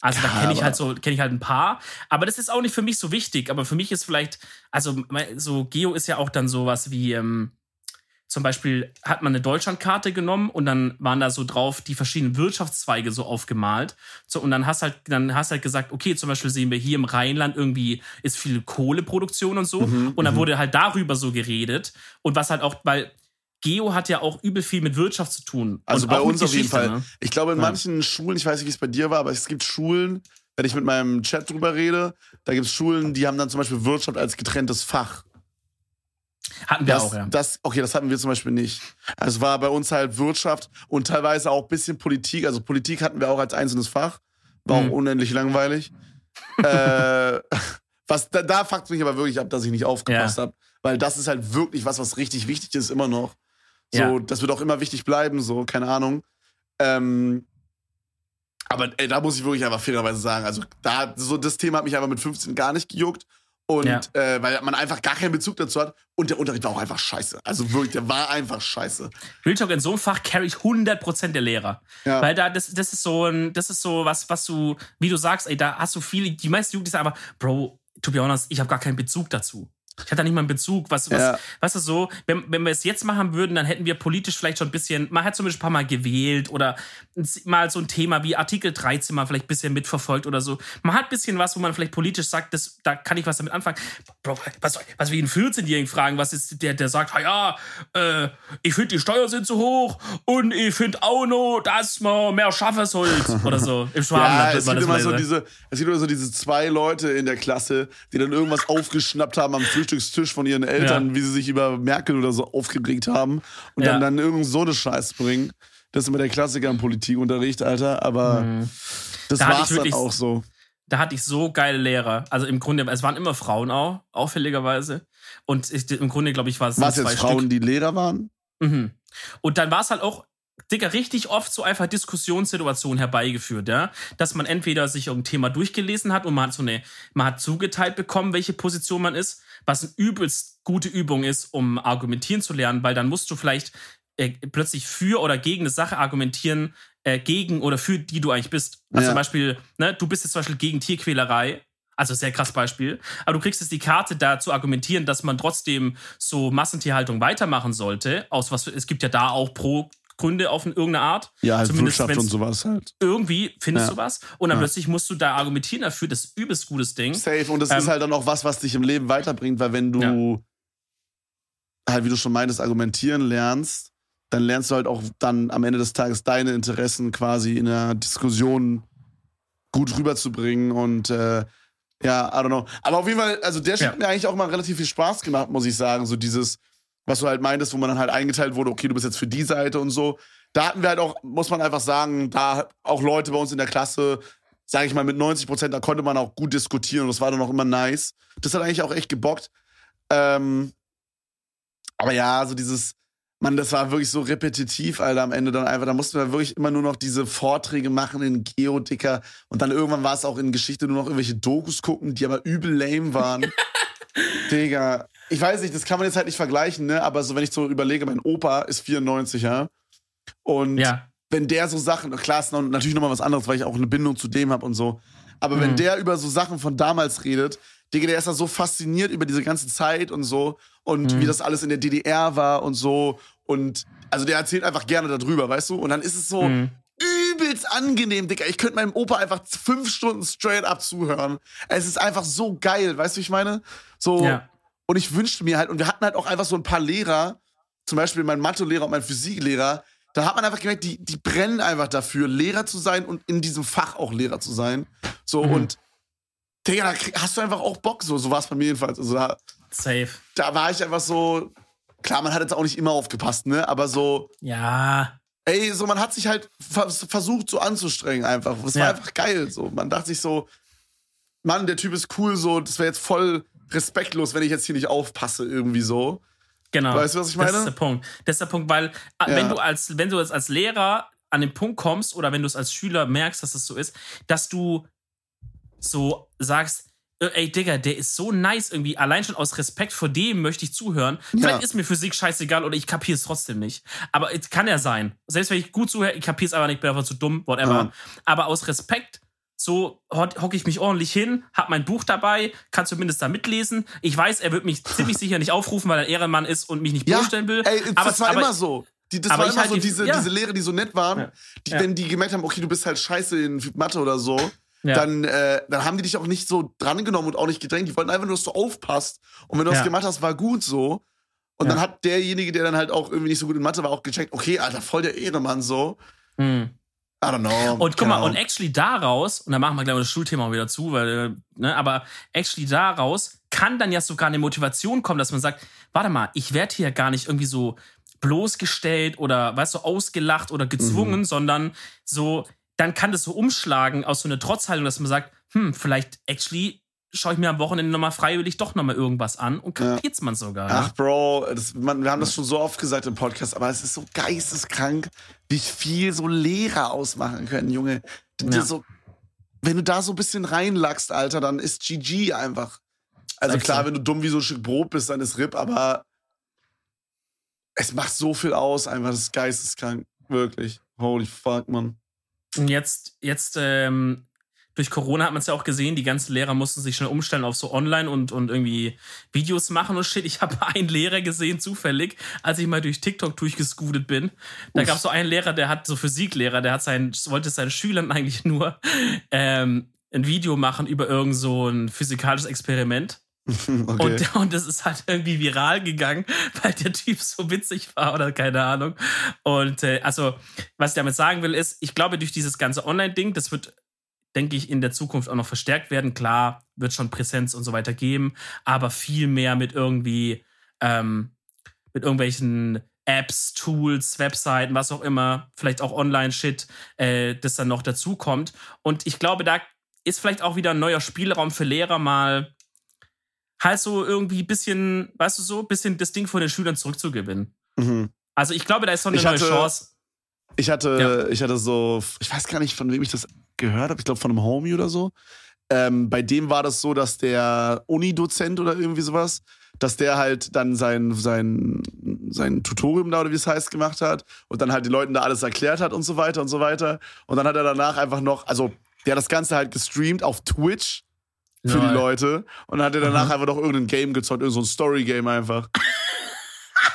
Also da Ja, kenne ich halt so, kenne ich halt ein paar. Aber das ist auch nicht für mich so wichtig. Aber für mich ist vielleicht, also so Geo ist ja auch dann sowas wie, ähm, zum Beispiel hat man eine Deutschlandkarte genommen und dann waren da so drauf die verschiedenen Wirtschaftszweige so aufgemalt. So, und dann hast halt, dann hast halt gesagt, okay, zum Beispiel sehen wir hier im Rheinland irgendwie ist viel Kohleproduktion und so. Mhm, und dann wurde halt darüber so geredet. Und was halt auch, weil Geo hat ja auch übel viel mit Wirtschaft zu tun. Also bei uns auf jeden Fall. Ne? Ich glaube, in Ja. manchen Schulen, ich weiß nicht, wie es bei dir war, aber es gibt Schulen, wenn ich mit meinem Chat drüber rede, da gibt es Schulen, die haben dann zum Beispiel Wirtschaft als getrenntes Fach. Hatten wir Das, auch, ja. das, okay, das hatten wir zum Beispiel nicht. Also es war bei uns halt Wirtschaft und teilweise auch ein bisschen Politik. Also Politik hatten wir auch als einzelnes Fach. War Mhm. auch unendlich langweilig. äh, was, da, da fuckt mich aber wirklich ab, dass ich nicht aufgepasst habe. Weil das ist halt wirklich was, was richtig wichtig ist, immer noch. So, Ja. das wird auch immer wichtig bleiben, so, keine Ahnung. Ähm, aber ey, da muss ich wirklich einfach fairerweise sagen, also da, so das Thema hat mich einfach mit 15 gar nicht gejuckt. Und Ja. äh, weil man einfach gar keinen Bezug dazu hat. Und der Unterricht war auch einfach scheiße. Also wirklich, der war einfach scheiße. Real Talk in so einem Fach carryt 100% der Lehrer. Ja. Weil da, das, das ist so ein, das ist so was, was du, wie du sagst, ey, da hast du viele, die meisten Jugendlichen sagen aber, Bro, to be honest, ich habe gar keinen Bezug dazu. Ich hatte da nicht mal einen Bezug. Was, was, Ja. was ist so, wenn, wenn wir es jetzt machen würden, dann hätten wir politisch vielleicht schon ein bisschen, man hat zumindest ein paar Mal gewählt oder mal so ein Thema wie Artikel 13 mal vielleicht ein bisschen mitverfolgt oder so. Man hat ein bisschen was, wo man vielleicht politisch sagt, das, da kann ich was damit anfangen. Bro, was, was wir einen 14-Jährigen fragen, was ist der, der sagt, "Ah ja, äh, ich finde die Steuern sind zu hoch und ich finde auch noch, dass man mehr schaffen sollte oder so. Im Ja, es gibt immer so diese, es gibt immer so diese zwei Leute in der Klasse, die dann irgendwas aufgeschnappt haben am Frühstückstisch von ihren Eltern, Ja. wie sie sich über Merkel oder so aufgeregt haben und Ja. dann dann irgend so eine Scheiße bringen. Das ist immer der Klassiker im Politikunterricht, Alter. Aber das Mhm. Da hatte war's dann auch so. da hatte ich so geile Lehrer. Also im Grunde, es waren immer Frauen auch, auffälligerweise. Und ich, im Grunde, glaube ich, war es Was zwei jetzt Frauen, die Lehrer waren? Mhm. Und dann war es halt auch, Digga, richtig oft so einfach Diskussionssituationen herbeigeführt, ja. Dass man entweder sich irgendein Thema durchgelesen hat und man hat so eine, man hat zugeteilt bekommen, welche Position man ist, was eine übelst gute Übung ist, um argumentieren zu lernen, weil dann musst du vielleicht äh, plötzlich für oder gegen eine Sache argumentieren, äh, gegen oder für die du eigentlich bist. Also Ja. zum Beispiel, ne, du bist jetzt zum Beispiel gegen Tierquälerei. Also sehr krass Beispiel. Aber du kriegst jetzt die Karte da zu argumentieren, dass man trotzdem so Massentierhaltung weitermachen sollte. Aus was es gibt ja da auch pro Gründe auf irgendeine Art. Ja, halt Zumindest Wirtschaft und sowas halt. Irgendwie findest Ja. du was und dann Ja. plötzlich musst du da argumentieren dafür. Das ist übelst gutes Ding. Safe. Und das Ähm, ist halt dann auch was, was dich im Leben weiterbringt, weil wenn du halt, wie du schon meintest, argumentieren lernst, dann lernst du halt auch dann am Ende des Tages deine Interessen quasi in der Diskussion gut rüberzubringen und äh, ja, I don't know. Aber auf jeden Fall, also der Shit Ja. hat mir eigentlich auch mal relativ viel Spaß gemacht, muss ich sagen. So dieses, was du halt meintest, wo man dann halt eingeteilt wurde, okay, du bist jetzt für die Seite und so. Da hatten wir halt auch, muss man einfach sagen, da auch Leute bei uns in der Klasse, sage ich mal, mit 90 Prozent, da konnte man auch gut diskutieren und das war dann auch immer nice. Das hat eigentlich auch echt gebockt. Ähm, aber ja, so dieses, Mann, das war wirklich so repetitiv, Alter, am Ende dann einfach. Da mussten wir wirklich immer nur noch diese Vorträge machen in Geo, Dicker. Und dann irgendwann war es auch in Geschichte nur noch irgendwelche Dokus gucken, die aber übel lame waren. Digga. Ich weiß nicht, das kann man jetzt halt nicht vergleichen, ne? Aber so, wenn ich so überlege, mein Opa ist 94, ja. Und Ja. wenn der so Sachen, klar ist noch, natürlich nochmal was anderes, weil ich auch eine Bindung zu dem habe und so. Aber wenn Mhm. der über so Sachen von damals redet, Digga, der ist da so fasziniert über diese ganze Zeit und so und Mhm. wie das alles in der DDR war und so. Und also der erzählt einfach gerne darüber, weißt du? Und dann ist es so Mhm. übelst angenehm, Digga. Ich könnte meinem Opa einfach fünf Stunden straight up zuhören. Es ist einfach so geil, weißt du, wie ich meine? So. Ja. Und ich wünschte mir halt, und wir hatten halt auch einfach so ein paar Lehrer, zum Beispiel mein Mathelehrer und mein Physiklehrer, da hat man einfach gemerkt, die, die brennen einfach dafür, Lehrer zu sein und in diesem Fach auch Lehrer zu sein. So, Mhm. und Digga, da hast du einfach auch Bock, so, so war es bei mir jedenfalls. Also da, Safe. Da war ich einfach so, klar, man hat jetzt auch nicht immer aufgepasst, ne? Aber so. Ja. Ey, so man hat sich halt versucht, so anzustrengen einfach. Es ja. war einfach geil. So, man dachte sich so, Mann, der Typ ist cool, so, das wäre jetzt voll respektlos, wenn ich jetzt hier nicht aufpasse, irgendwie so. Genau. Weißt du, was ich meine? Das ist der Punkt. Das ist der Punkt, weil ah, ja. wenn du als, wenn du jetzt als Lehrer an den Punkt kommst oder wenn du es als Schüler merkst, dass es das so ist, dass du so sagst, äh, ey Digga, der ist so nice irgendwie, allein schon aus Respekt vor dem möchte ich zuhören. Ja. Vielleicht ist mir Physik scheißegal oder ich kapiere es trotzdem nicht. Aber es kann ja sein. Selbst wenn ich gut zuhöre, ich kapiere es aber nicht, bin einfach zu dumm, whatever. Ja. Aber aus Respekt so hocke ich mich ordentlich hin, hab mein Buch dabei, kann zumindest da mitlesen. Ich weiß, er wird mich ziemlich sicher nicht aufrufen, weil er Ehrenmann ist und mich nicht ja, bloßstellen will. Ey, das aber, war aber, immer so. Die, das war immer halt so, diese, ja. diese Lehre, die so nett waren, ja. die, wenn die gemerkt haben, okay, du bist halt scheiße in Mathe oder so, ja. dann, äh, dann haben die dich auch nicht so drangenommen und auch nicht gedrängt. Die wollten einfach nur, dass du aufpasst. Und wenn du ja. das gemacht hast, war gut so. Und ja. dann hat derjenige, der dann halt auch irgendwie nicht so gut in Mathe war, auch gecheckt, okay, Alter, voll der Ehremann so. Mhm. I don't know. Und guck mal, und actually daraus, und dann machen wir gleich mal das Schulthema wieder zu, weil, ne, aber actually daraus kann dann ja sogar eine Motivation kommen, dass man sagt, warte mal, ich werde hier gar nicht irgendwie so bloßgestellt oder, weißt du, ausgelacht oder gezwungen, mhm. sondern so, dann kann das so umschlagen aus so einer Trotzhaltung, dass man sagt, hm, vielleicht actually schaue ich mir am Wochenende nochmal freiwillig doch nochmal irgendwas an und kapiert's ja. man sogar. Ach, Bro, das, man, wir haben das schon so oft gesagt im Podcast, aber es ist so geisteskrank, wie viel so Lehrer ausmachen können, Junge. Ja. So, wenn du da so ein bisschen reinlachst, Alter, dann ist GG einfach. Also klar, so. wenn du dumm wie so ein Stück Brot bist, dann ist RIP, aber es macht so viel aus, einfach, das ist geisteskrank. Wirklich. Holy fuck, man. Und jetzt, jetzt, ähm, durch Corona hat man es ja auch gesehen, die ganzen Lehrer mussten sich schnell umstellen auf so online und, und irgendwie Videos machen und shit. Ich habe einen Lehrer gesehen, zufällig, als ich mal durch TikTok durchgescootet bin. Da gab es so einen Lehrer, der hat so Physiklehrer, der hat seinen, wollte seinen Schülern eigentlich nur ähm, ein Video machen über irgend so ein physikalisches Experiment. Okay. Und, und das ist halt irgendwie viral gegangen, weil der Typ so witzig war oder keine Ahnung. Und äh, also, was ich damit sagen will, ist, ich glaube, durch dieses ganze Online-Ding, das wird, denke ich, in der Zukunft auch noch verstärkt werden. Klar, wird schon Präsenz und so weiter geben, aber viel mehr mit irgendwie, ähm, mit irgendwelchen Apps, Tools, Webseiten, was auch immer, vielleicht auch Online-Shit, äh, das dann noch dazukommt. Und ich glaube, da ist vielleicht auch wieder ein neuer Spielraum für Lehrer mal halt so irgendwie ein bisschen, weißt du so, ein bisschen das Ding von den Schülern zurückzugewinnen. Mhm. Also ich glaube, da ist so eine ich neue hatte, Chance. Ich hatte, ja. ich hatte so, ich weiß gar nicht, von wem ich das gehört habe, ich glaube von einem Homie oder so. Ähm, bei dem war das so, dass der Uni-Dozent oder irgendwie sowas, dass der halt dann sein, sein, sein Tutorium da oder wie es heißt gemacht hat und dann halt den Leuten da alles erklärt hat und so weiter und so weiter. Und dann hat er danach einfach noch, also der hat das Ganze halt gestreamt auf Twitch für Nein. die Leute. Und dann hat er danach mhm. einfach noch irgendein Game gezockt, irgendein so Story-Game einfach.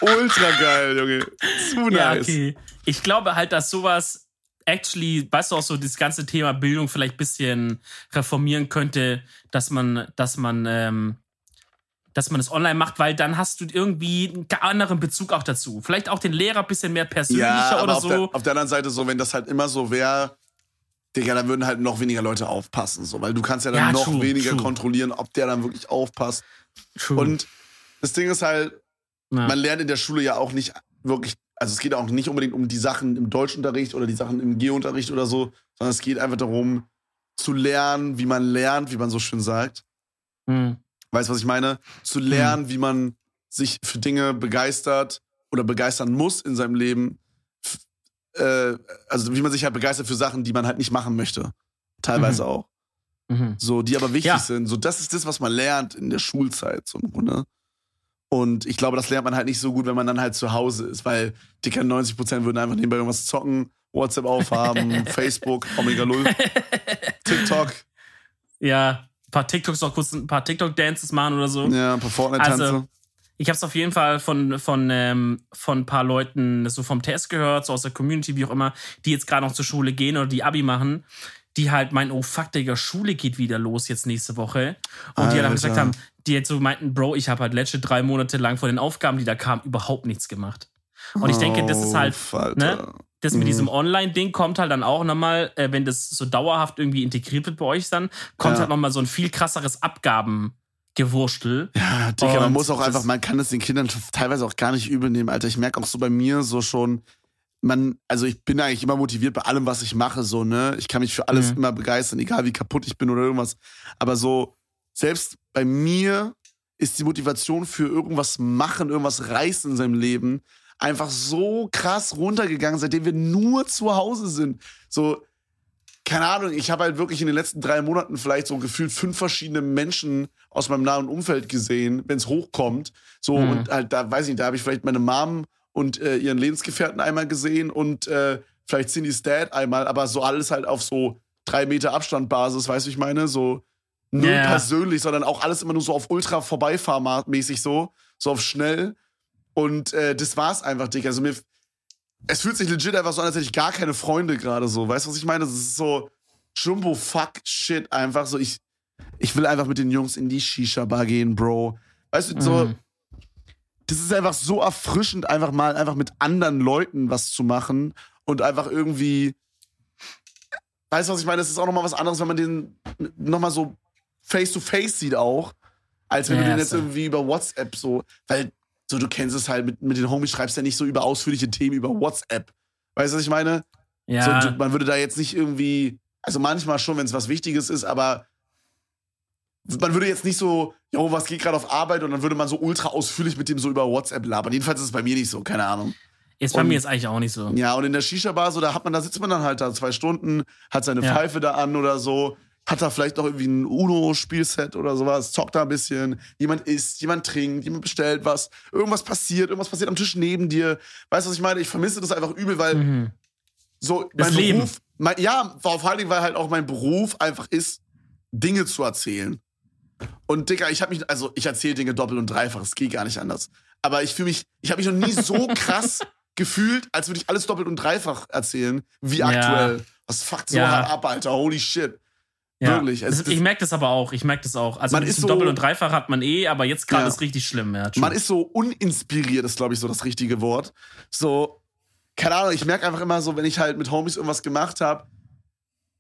Ultra geil, Junge. Zu nice. Ja, okay. Ich glaube halt, dass sowas actually, weißt du auch so, das ganze Thema Bildung vielleicht ein bisschen reformieren könnte, dass man, dass man, ähm, dass man es online macht, weil dann hast du irgendwie einen anderen Bezug auch dazu. Vielleicht auch den Lehrer ein bisschen mehr persönlicher ja, oder auf so. Der, auf der anderen Seite so, wenn das halt immer so wäre, Digga, da würden halt noch weniger Leute aufpassen, so, weil du kannst ja dann ja, noch true, weniger true. kontrollieren, ob der dann wirklich aufpasst. True. Und das Ding ist halt, ja. man lernt in der Schule ja auch nicht wirklich, also es geht auch nicht unbedingt um die Sachen im Deutschunterricht oder die Sachen im Gehunterricht oder so, sondern es geht einfach darum, zu lernen, wie man lernt, wie man so schön sagt. Mhm. Weißt du, was ich meine? Zu lernen, mhm. wie man sich für Dinge begeistert oder begeistern muss in seinem Leben äh, also wie man sich halt begeistert für Sachen, die man halt nicht machen möchte. Teilweise mhm. auch. Mhm. So, die aber wichtig ja. sind. So, das ist das, was man lernt in der Schulzeit, so im Grunde. Und ich glaube, das lernt man halt nicht so gut, wenn man dann halt zu Hause ist, weil die 90 Prozent würden einfach nebenbei irgendwas zocken, WhatsApp aufhaben, Facebook, Omega Null, TikTok. Ja, ein paar TikToks noch kurz, ein paar TikTok-Dances machen oder so. Ja, ein paar Fortnite-Tänze. Also, ich habe es auf jeden Fall von, von, ähm, von ein paar Leuten so vom Test gehört, so aus der Community, wie auch immer, die jetzt gerade noch zur Schule gehen oder die Abi machen, die halt meinen, oh fuck, Digga, Schule geht wieder los jetzt nächste Woche. Und Alter. die halt gesagt haben, die jetzt so meinten, Bro, ich habe halt letzte drei Monate lang von den Aufgaben, die da kamen, überhaupt nichts gemacht. Und ich denke, das ist halt, oh, ne? das mit mhm. diesem Online-Ding kommt halt dann auch nochmal, äh, wenn das so dauerhaft irgendwie integriert wird bei euch dann, kommt ja. halt nochmal so ein viel krasseres Abgabengewurstel. Ja, Digga, man muss auch einfach, man kann es den Kindern teilweise auch gar nicht übel nehmen, Alter. Ich merke auch so bei mir so schon, man, also ich bin eigentlich immer motiviert bei allem, was ich mache, so, ne? Ich kann mich für alles mhm. immer begeistern, egal wie kaputt ich bin oder irgendwas. Aber so, selbst bei mir ist die Motivation für irgendwas machen, irgendwas reißen in seinem Leben einfach so krass runtergegangen, seitdem wir nur zu Hause sind. So, keine Ahnung, ich habe halt wirklich in den letzten drei Monaten vielleicht so gefühlt fünf verschiedene Menschen aus meinem nahen Umfeld gesehen, wenn es hochkommt. So, mhm. und halt, da weiß ich nicht, da habe ich vielleicht meine Mom und äh, ihren Lebensgefährten einmal gesehen und äh, vielleicht Cindy's Dad einmal, aber so alles halt auf so drei Meter Abstandbasis, weißt du, ich meine? So null yeah. persönlich, sondern auch alles immer nur so auf ultra vorbeifahrmäßig so, so auf schnell. Und äh, das war's einfach, Dick. Also mir, es fühlt sich legit einfach so an, als hätte ich gar keine Freunde gerade so. Weißt du, was ich meine? Das ist so Jumbo Fuck Shit einfach so. Ich, ich will einfach mit den Jungs in die Shisha-Bar gehen, Bro. Weißt du, so, mhm das ist einfach so erfrischend, einfach mal einfach mit anderen Leuten was zu machen und einfach irgendwie. Weißt du, was ich meine? Das ist auch nochmal was anderes, wenn man den nochmal so face to face sieht auch, als wenn ja, du den jetzt so. irgendwie über WhatsApp so, weil so du kennst es halt, mit, mit den Homies schreibst ja nicht so über ausführliche Themen über WhatsApp. Weißt du, was ich meine? Ja. So, man würde da jetzt nicht irgendwie, also manchmal schon, wenn es was Wichtiges ist, aber man würde jetzt nicht so, jo, was geht gerade auf Arbeit und dann würde man so ultra ausführlich mit dem so über WhatsApp labern. Jedenfalls ist es bei mir nicht so, keine Ahnung. Ist bei und, mir jetzt eigentlich auch nicht so. Ja, und in der Shisha-Bar, so, da hat man, da sitzt man dann halt da zwei Stunden, hat seine ja. Pfeife da an oder so, hat da vielleicht noch irgendwie ein UNO-Spielset oder sowas, zockt da ein bisschen, jemand isst, jemand trinkt, jemand bestellt was, irgendwas passiert, irgendwas passiert am Tisch neben dir. Weißt du, was ich meine? Ich vermisse das einfach übel, weil mhm. so das mein Leben. Beruf, mein, ja, vor allen Dingen, weil halt auch mein Beruf einfach ist, Dinge zu erzählen. Und Digga, ich habe mich, also ich erzähle Dinge doppelt und dreifach, es geht gar nicht anders. Aber ich fühle mich, ich habe mich noch nie so krass gefühlt, als würde ich alles doppelt und dreifach erzählen, wie ja. aktuell. Was fuckt so ja. hart ab, Alter? Holy shit. Ja. Wirklich. Also, das, ich merke das aber auch. Ich merke das auch. Also man ist so, doppelt und dreifach hat man eh, aber jetzt gerade ja. ist richtig schlimm. Ja, man ist so uninspiriert, ist glaube ich so das richtige Wort. So, keine Ahnung. Ich merke einfach immer so, wenn ich halt mit Homies irgendwas gemacht habe,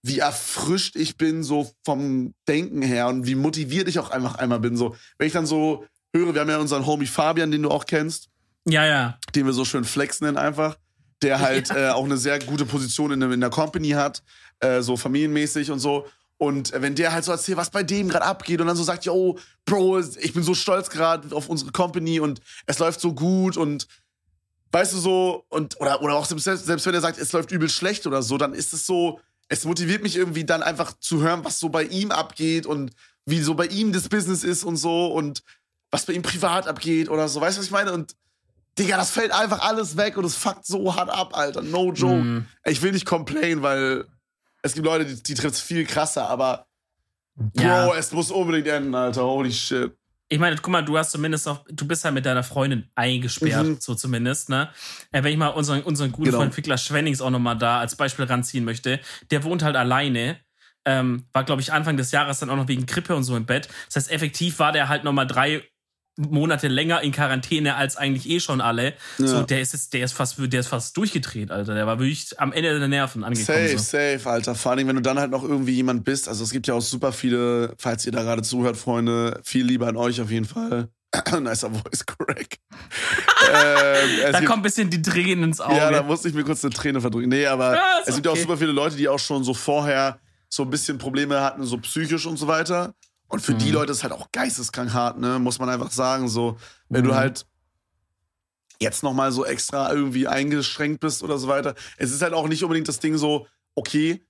wie erfrischt ich bin, so vom Denken her und wie motiviert ich auch einfach einmal bin. So, wenn ich dann so höre, wir haben ja unseren Homie Fabian, den du auch kennst. Ja, ja. Den wir so schön Flex nennen einfach. Der halt ja. äh, auch eine sehr gute Position in, in der Company hat, äh, so familienmäßig und so. Und wenn der halt so erzählt, was bei dem gerade abgeht und dann so sagt, yo, Bro, ich bin so stolz gerade auf unsere Company und es läuft so gut und weißt du so, und oder, oder auch selbst, selbst wenn er sagt, es läuft übel schlecht oder so, dann ist es so, es motiviert mich irgendwie dann einfach zu hören, was so bei ihm abgeht und wie so bei ihm das Business ist und so und was bei ihm privat abgeht oder so. Weißt du, was ich meine? Und Digga, das fällt einfach alles weg und es fuckt so hart ab, Alter. No joke. Mm. Ich will nicht complain, weil es gibt Leute, die, die trifft es viel krasser, aber Bro, ja. es muss unbedingt enden, Alter. Holy shit ich meine, guck mal, du hast zumindest auch, du bist ja mit deiner Freundin eingesperrt, mhm. so zumindest, ne? Wenn ich mal unseren, unseren guten genau. Freund Fickler Schwennings auch nochmal da als Beispiel ranziehen möchte, der wohnt halt alleine, ähm, war, glaube ich, Anfang des Jahres dann auch noch wegen Grippe und so im Bett. Das heißt, effektiv war der halt nochmal drei Monate länger in Quarantäne als eigentlich eh schon alle. Ja. So, der ist jetzt, der ist fast, der ist fast durchgedreht, Alter. Der war wirklich am Ende der Nerven angekommen. Safe, so. safe, Alter. Vor allem, wenn du dann halt noch irgendwie jemand bist. Also es gibt ja auch super viele, falls ihr da gerade zuhört, Freunde, viel Liebe an euch auf jeden Fall. Nicer Voice Crack. ähm, da kommt ein bisschen die Tränen ins Auge. Ja, da musste ich mir kurz eine Träne verdrücken. Nee, aber ja, es gibt ja okay. auch super viele Leute, die auch schon so vorher so ein bisschen Probleme hatten, so psychisch und so weiter. Und für mhm. die Leute ist halt auch geisteskrank hart, ne? Muss man einfach sagen. So, wenn mhm. du halt jetzt nochmal so extra irgendwie eingeschränkt bist oder so weiter. Es ist halt auch nicht unbedingt das Ding so, okay,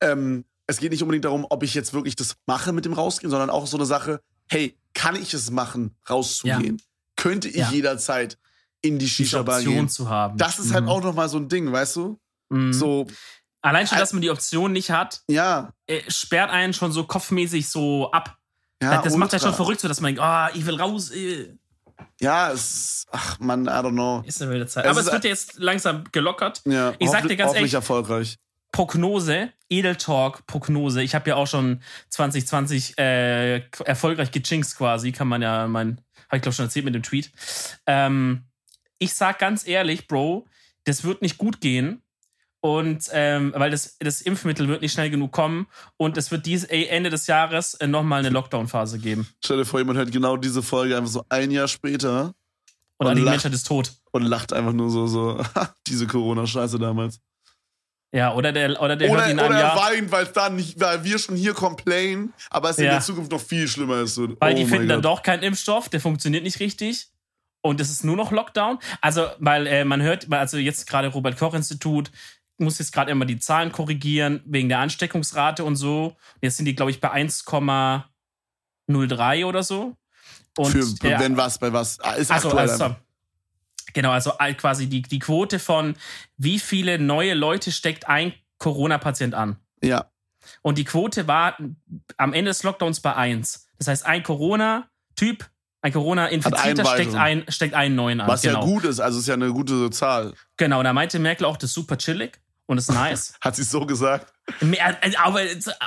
ähm, es geht nicht unbedingt darum, ob ich jetzt wirklich das mache mit dem Rausgehen, sondern auch so eine Sache, hey, kann ich es machen, rauszugehen? Ja. Könnte ich ja. jederzeit in die Shisha-Bar gehen? zu haben. Das ist halt mhm. auch nochmal so ein Ding, weißt du? Mhm. So, Allein schon, dass man die Option nicht hat, ja. Äh, sperrt einen schon so kopfmäßig so ab. Ja, das macht ja schon verrückt, so dass man denkt, oh, ich will raus. Äh. Ja, es ach man, I don't know. Ist eine wilde Zeit. Es Aber es wird jetzt langsam gelockert. Ja, ich sag dir ganz ehrlich, erfolgreich. Prognose, Edeltalk, Prognose. Ich habe ja auch schon 2020 äh, erfolgreich gechinxt quasi, kann man ja, mein, habe ich glaube schon erzählt mit dem Tweet. Ähm, ich sag ganz ehrlich, Bro, das wird nicht gut gehen. Und ähm, weil das, das Impfmittel wird nicht schnell genug kommen und es wird dies, Ende des Jahres äh, nochmal eine Lockdown-Phase geben. Stell dir vor, jemand hört genau diese Folge einfach so ein Jahr später. Und, und die lacht, Menschheit ist tot. Und lacht einfach nur so, so, diese Corona-Scheiße damals. Ja, oder der, oder der oder, hört einem oder Jahr. weint, weil dann nicht, weil wir schon hier complain, aber es ja. in der Zukunft noch viel schlimmer ist. So, weil oh die finden Gott. dann doch keinen Impfstoff, der funktioniert nicht richtig und es ist nur noch Lockdown. Also, weil äh, man hört, also jetzt gerade Robert Koch Institut muss jetzt gerade immer die Zahlen korrigieren wegen der Ansteckungsrate und so. Jetzt sind die, glaube ich, bei 1,03 oder so. Und, Für, äh, wenn was, bei was? Ah, ist also, also, genau, also quasi die, die Quote von wie viele neue Leute steckt ein Corona-Patient an. Ja. Und die Quote war am Ende des Lockdowns bei 1. Das heißt, ein Corona-Typ ein Corona-Infizierter steckt, ein, steckt einen neuen an. Was genau. ja gut ist, also ist ja eine gute Zahl. Genau, da meinte Merkel auch, das ist super chillig und ist nice. Hat sie so gesagt? Äh, auf,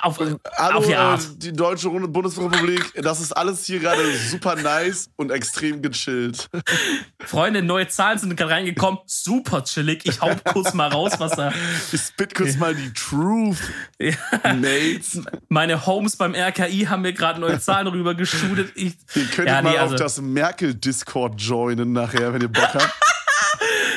auf, Hallo, auf die Art. Äh, die Deutsche Bundesrepublik, das ist alles hier gerade super nice und extrem gechillt. Freunde, neue Zahlen sind gerade reingekommen. Super chillig. Ich hau kurz mal raus, was da. Ich spit kurz mal die Truth. Ja. Mates. Meine Homes beim RKI haben mir gerade neue Zahlen rüber geshootet. Ich, ihr könnt ja, mal nee, also, auf das Merkel-Discord joinen nachher, wenn ihr Bock habt.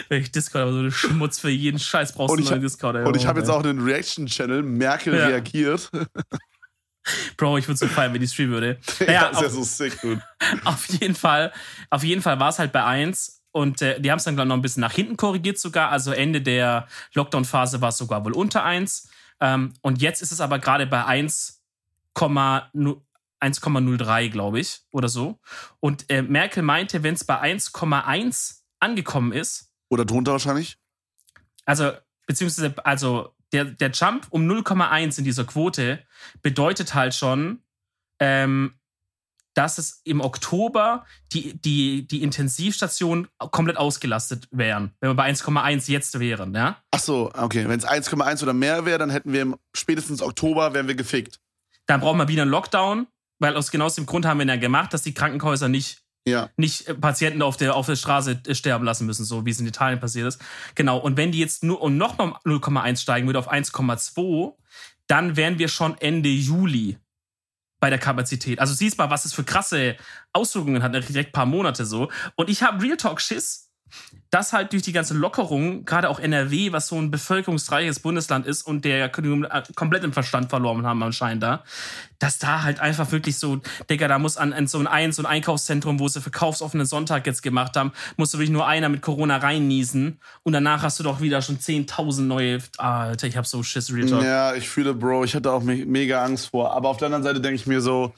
Wenn ich Discord, aber so einen Schmutz für jeden Scheiß brauchst du einen Discord. Ey. Und ich habe jetzt auch einen Reaction-Channel, Merkel ja. reagiert. Bro, ich würde so feiern, wenn die streamen würde. Naja, ja, ist auf, ja so sick, dude. Auf jeden Fall, auf jeden Fall war es halt bei 1 und äh, die haben es dann glaube noch ein bisschen nach hinten korrigiert sogar. Also Ende der Lockdown-Phase war es sogar wohl unter 1. Ähm, und jetzt ist es aber gerade bei 1,03, glaube ich, oder so. Und äh, Merkel meinte, wenn es bei 1,1 angekommen ist. Oder drunter wahrscheinlich? Also, beziehungsweise, also der, der Jump um 0,1 in dieser Quote bedeutet halt schon, ähm, dass es im Oktober die, die, die Intensivstationen komplett ausgelastet wären, wenn wir bei 1,1 jetzt wären, ja? Ach so, okay. Wenn es 1,1 oder mehr wäre, dann hätten wir im spätestens Oktober wären wir gefickt. Dann brauchen wir wieder einen Lockdown, weil aus genau dem Grund haben wir ja gemacht, dass die Krankenhäuser nicht ja. nicht äh, Patienten auf der, auf der Straße äh, sterben lassen müssen, so wie es in Italien passiert ist. Genau. Und wenn die jetzt nur und nochmal 0,1 steigen würde auf 1,2, dann wären wir schon Ende Juli bei der Kapazität. Also siehst mal, was es für krasse Auswirkungen hat, direkt ein paar Monate so. Und ich habe Real Talk Schiss, dass halt durch die ganze Lockerung, gerade auch NRW, was so ein bevölkerungsreiches Bundesland ist und der äh, komplett den Verstand verloren haben anscheinend da, dass da halt einfach wirklich so, Digga, da muss an, an so ein, so ein Einkaufszentrum, wo sie verkaufsoffenen Sonntag jetzt gemacht haben, musst du wirklich nur einer mit Corona reinniesen und danach hast du doch wieder schon 10.000 neue, Alter, ich hab so Schiss, Real Talk. Ja, ich fühle, Bro, ich hatte auch me mega Angst vor, aber auf der anderen Seite denke ich mir so,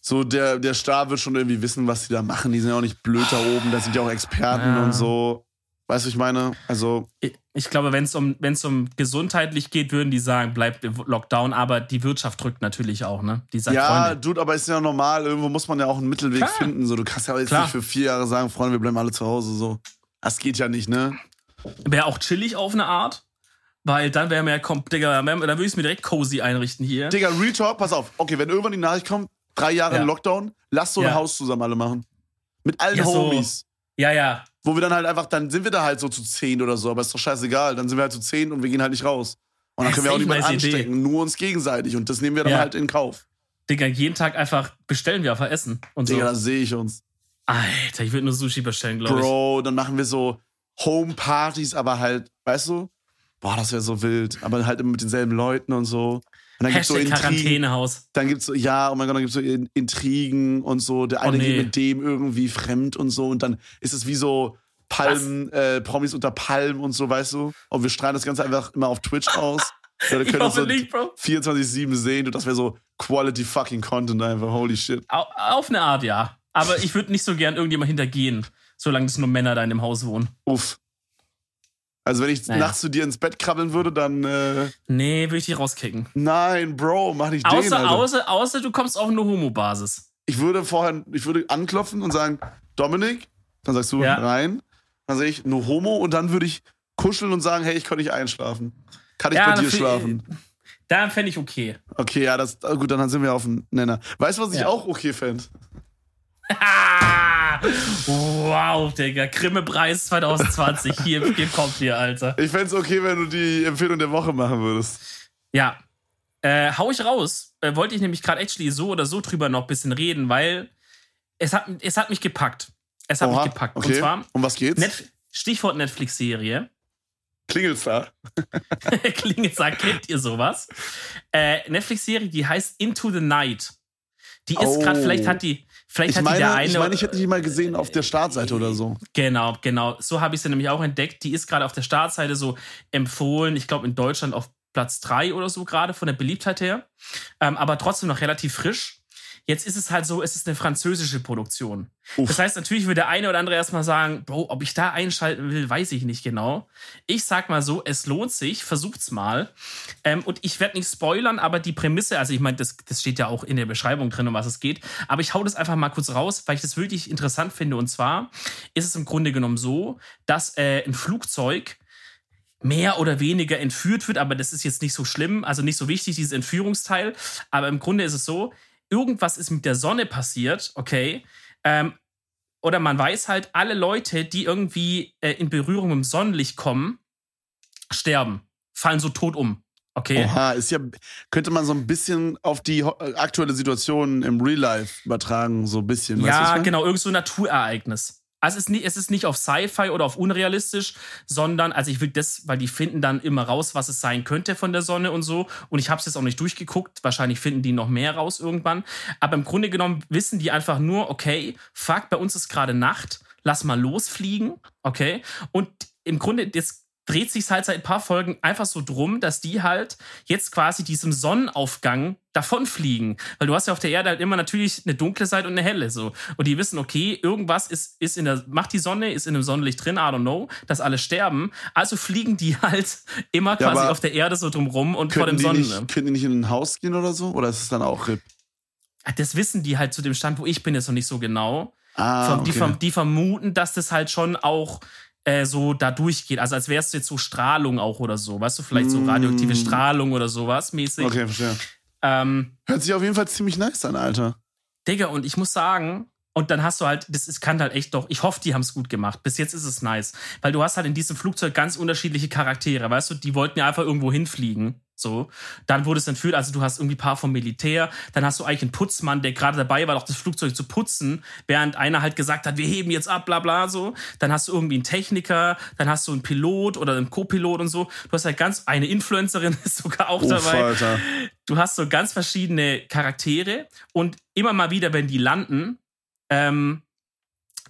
so der, der Star wird schon irgendwie wissen, was die da machen. Die sind ja auch nicht blöd da oben, da sind ja auch Experten ja. und so. Weißt du, ich meine? Also. Ich, ich glaube, wenn es um, wenn's um gesundheitlich geht, würden die sagen, bleibt Lockdown, aber die Wirtschaft drückt natürlich auch, ne? Die sagt, ja, Freunde. Dude, aber ist ja normal. Irgendwo muss man ja auch einen Mittelweg Klar. finden. So, du kannst ja jetzt Klar. nicht für vier Jahre sagen, Freunde, wir bleiben alle zu Hause. So. Das geht ja nicht, ne? Wäre auch chillig auf eine Art. Weil dann wäre mir ja, Digga, dann würde ich es mir direkt cozy einrichten hier. Digga, Real Talk, pass auf. Okay, wenn irgendwann die Nachricht kommt, drei Jahre ja. Lockdown, lass so ein Haus zusammen alle machen. Mit allen ja, Homies. So. Ja, ja. Wo wir dann halt einfach, dann sind wir da halt so zu zehn oder so, aber ist doch scheißegal. Dann sind wir halt zu zehn und wir gehen halt nicht raus. Und dann können wir auch niemanden anstecken, Idee. nur uns gegenseitig. Und das nehmen wir dann ja. halt in Kauf. Digga, jeden Tag einfach bestellen wir einfach Essen. Und Digga, so. da sehe ich uns. Alter, ich würde nur Sushi bestellen, glaube ich. Bro, dann machen wir so Home-Partys, aber halt, weißt du? Boah, das wäre so wild. Aber halt immer mit denselben Leuten und so. Und dann Hashtag gibt's so Quarantänehaus. Dann gibt's so, ja, oh mein Gott, dann gibt's so Intrigen und so. Der eine oh nee. geht mit dem irgendwie fremd und so. Und dann ist es wie so Palmen, äh, Promis unter Palmen und so, weißt du? Und wir strahlen das Ganze einfach immer auf Twitch aus. Ja, können uns so 24-7 sehen und das wäre so Quality fucking Content einfach. Holy shit. Auf eine Art, ja. Aber ich würde nicht so gern irgendjemand hintergehen, solange es nur Männer da in dem Haus wohnen. Uff. Also wenn ich naja. nachts zu dir ins Bett krabbeln würde, dann. Äh nee, würde ich dich rauskicken. Nein, Bro, mach nicht außer, den, Alter. Außer, außer du kommst auf eine Homo-Basis. Ich würde vorher, ich würde anklopfen und sagen, Dominik, dann sagst du ja. rein. Dann sage ich, nur Homo und dann würde ich kuscheln und sagen, hey, ich kann nicht einschlafen. Kann ich ja, bei dir schlafen? Da fände ich okay. Okay, ja, das, gut, dann sind wir auf dem Nenner. Weißt du, was ich ja. auch okay fände? Oh, Wow, Digga. Grimme-Preis 2020. Hier, hier kommt hier, Alter. Ich fände es okay, wenn du die Empfehlung der Woche machen würdest. Ja. Äh, hau ich raus. Äh, wollte ich nämlich gerade actually so oder so drüber noch ein bisschen reden, weil es hat, es hat mich gepackt. Es hat Oha, mich gepackt. Okay. Und zwar. Um was geht's? Net Stichwort Netflix-Serie. Klingelstar. Klingelstar, kennt ihr sowas? Äh, Netflix-Serie, die heißt Into the Night. Die ist oh. gerade, vielleicht hat die, vielleicht ich hat meine, die der eine. Ich meine, ich hätte die mal gesehen auf der Startseite oder so. Genau, genau. So habe ich sie nämlich auch entdeckt. Die ist gerade auf der Startseite so empfohlen. Ich glaube, in Deutschland auf Platz 3 oder so gerade von der Beliebtheit her. Ähm, aber trotzdem noch relativ frisch. Jetzt ist es halt so, es ist eine französische Produktion. Uff. Das heißt, natürlich würde der eine oder andere erstmal sagen, Bro, ob ich da einschalten will, weiß ich nicht genau. Ich sag mal so, es lohnt sich, versucht's mal. Ähm, und ich werde nicht spoilern, aber die Prämisse, also ich meine, das, das steht ja auch in der Beschreibung drin, um was es geht. Aber ich hau das einfach mal kurz raus, weil ich das wirklich interessant finde. Und zwar ist es im Grunde genommen so, dass äh, ein Flugzeug mehr oder weniger entführt wird, aber das ist jetzt nicht so schlimm, also nicht so wichtig, dieses Entführungsteil. Aber im Grunde ist es so, irgendwas ist mit der Sonne passiert, okay. Ähm, oder man weiß halt, alle Leute, die irgendwie äh, in Berührung mit dem Sonnenlicht kommen, sterben, fallen so tot um. Okay. Oha, ist ja, könnte man so ein bisschen auf die äh, aktuelle Situation im Real Life übertragen, so ein bisschen. Ja, genau, irgend so ein Naturereignis. Also es ist nicht, es ist nicht auf Sci-Fi oder auf unrealistisch, sondern, also ich will das, weil die finden dann immer raus, was es sein könnte von der Sonne und so. Und ich habe es jetzt auch nicht durchgeguckt. Wahrscheinlich finden die noch mehr raus irgendwann. Aber im Grunde genommen wissen die einfach nur, okay, fuck, bei uns ist gerade Nacht, lass mal losfliegen, okay. Und im Grunde, jetzt dreht sich halt seit ein paar Folgen einfach so drum, dass die halt jetzt quasi diesem Sonnenaufgang davonfliegen. Weil du hast ja auf der Erde halt immer natürlich eine dunkle Seite und eine helle so. Und die wissen, okay, irgendwas ist, ist in der, macht die Sonne, ist in dem Sonnenlicht drin, I don't know, dass alle sterben. Also fliegen die halt immer quasi ja, auf der Erde so drumrum und vor dem Sonnen. können die nicht in ein Haus gehen oder so? Oder ist es dann auch RIP? Das wissen die halt zu dem Stand, wo ich bin, jetzt noch nicht so genau. Ah, okay. die, die vermuten, dass das halt schon auch äh, so da durchgeht. Also als wärst du jetzt so Strahlung auch oder so, weißt du, vielleicht so radioaktive mm. Strahlung oder sowas mäßig. Okay, verstehe. Ähm, Hört sich auf jeden Fall ziemlich nice an, Alter. Digga, und ich muss sagen, und dann hast du halt, das ist, kann halt echt doch, ich hoffe, die haben es gut gemacht. Bis jetzt ist es nice. Weil du hast halt in diesem Flugzeug ganz unterschiedliche Charaktere, weißt du, die wollten ja einfach irgendwo hinfliegen. So, dann wurde es entführt, also du hast irgendwie ein paar vom Militär, dann hast du eigentlich einen Putzmann, der gerade dabei war, auch das Flugzeug zu putzen, während einer halt gesagt hat, wir heben jetzt ab, bla bla so. Dann hast du irgendwie einen Techniker, dann hast du einen Pilot oder einen Co-Pilot und so. Du hast halt ganz, eine Influencerin ist sogar auch Uff, dabei. Alter. Du hast so ganz verschiedene Charaktere und immer mal wieder, wenn die landen, ähm,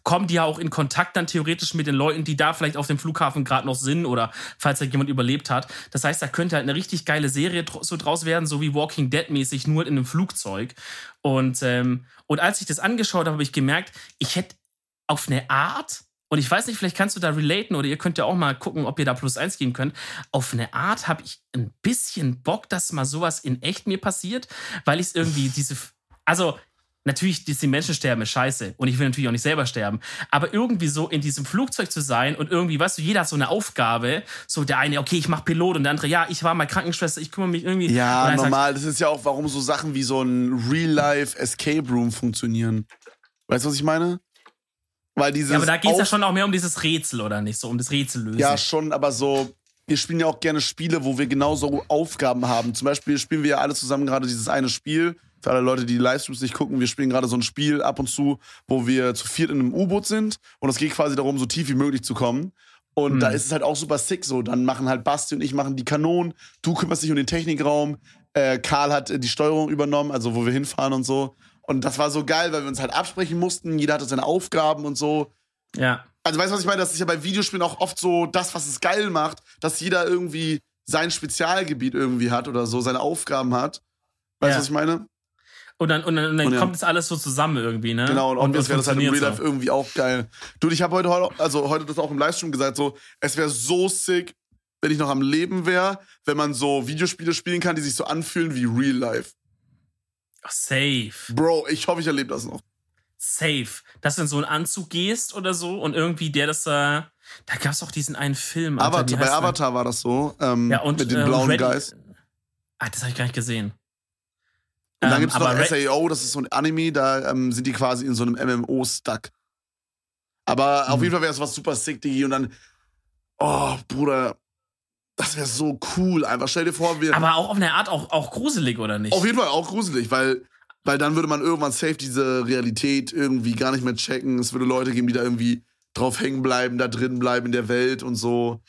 kommen die ja auch in Kontakt dann theoretisch mit den Leuten, die da vielleicht auf dem Flughafen gerade noch sind oder falls da jemand überlebt hat. Das heißt, da könnte halt eine richtig geile Serie so draus werden, so wie Walking Dead mäßig, nur in einem Flugzeug. Und, ähm, und als ich das angeschaut habe, habe ich gemerkt, ich hätte auf eine Art, und ich weiß nicht, vielleicht kannst du da relaten oder ihr könnt ja auch mal gucken, ob ihr da plus eins geben könnt. Auf eine Art habe ich ein bisschen Bock, dass mal sowas in echt mir passiert, weil ich es irgendwie diese, also Natürlich, die Menschen sterben, ist scheiße. Und ich will natürlich auch nicht selber sterben. Aber irgendwie so in diesem Flugzeug zu sein und irgendwie, weißt du, jeder hat so eine Aufgabe. So der eine, okay, ich mach Pilot und der andere, ja, ich war mal Krankenschwester, ich kümmere mich irgendwie. Ja, normal. Sagt, das ist ja auch, warum so Sachen wie so ein Real-Life Escape Room funktionieren. Weißt du, was ich meine? Weil dieses. Ja, aber da geht es ja schon auch mehr um dieses Rätsel, oder nicht? So um das Rätsel lösen. Ja, schon, aber so. Wir spielen ja auch gerne Spiele, wo wir genauso Aufgaben haben. Zum Beispiel spielen wir ja alle zusammen gerade dieses eine Spiel für alle Leute, die die Livestreams nicht gucken, wir spielen gerade so ein Spiel ab und zu, wo wir zu viert in einem U-Boot sind und es geht quasi darum, so tief wie möglich zu kommen. Und mhm. da ist es halt auch super sick so. Dann machen halt Basti und ich machen die Kanonen, du kümmerst dich um den Technikraum, äh, Karl hat äh, die Steuerung übernommen, also wo wir hinfahren und so. Und das war so geil, weil wir uns halt absprechen mussten, jeder hatte seine Aufgaben und so. Ja. Also weißt du, was ich meine? Das ist ja bei Videospielen auch oft so das, was es geil macht, dass jeder irgendwie sein Spezialgebiet irgendwie hat oder so, seine Aufgaben hat. Weißt du, ja. was ich meine? Und dann, und dann, und dann und ja. kommt das alles so zusammen irgendwie, ne? Genau, und, und das wäre das halt im Real Life irgendwie auch geil. Du, ich habe heute, also heute das auch im Livestream gesagt, so, es wäre so sick, wenn ich noch am Leben wäre, wenn man so Videospiele spielen kann, die sich so anfühlen wie Real Life. Safe. Bro, ich hoffe, ich erlebe das noch. Safe. Dass du in so einen Anzug gehst oder so und irgendwie der das da. Äh, da gab es auch diesen einen Film. Alter, Avatar, bei Avatar war das so. Ähm, ja, und, mit den äh, blauen Ready, Guys. Ah, das habe ich gar nicht gesehen. Und dann ähm, gibt es noch SAO, das ist so ein Anime, da ähm, sind die quasi in so einem MMO stuck. Aber mhm. auf jeden Fall wäre es was super sick, Digi. Und dann, oh, Bruder, das wäre so cool. Einfach stell dir vor, wir. Aber auch auf eine Art auch, auch gruselig, oder nicht? Auf jeden Fall auch gruselig, weil, weil dann würde man irgendwann safe diese Realität irgendwie gar nicht mehr checken. Es würde Leute geben, die da irgendwie drauf hängen bleiben, da drin bleiben in der Welt und so.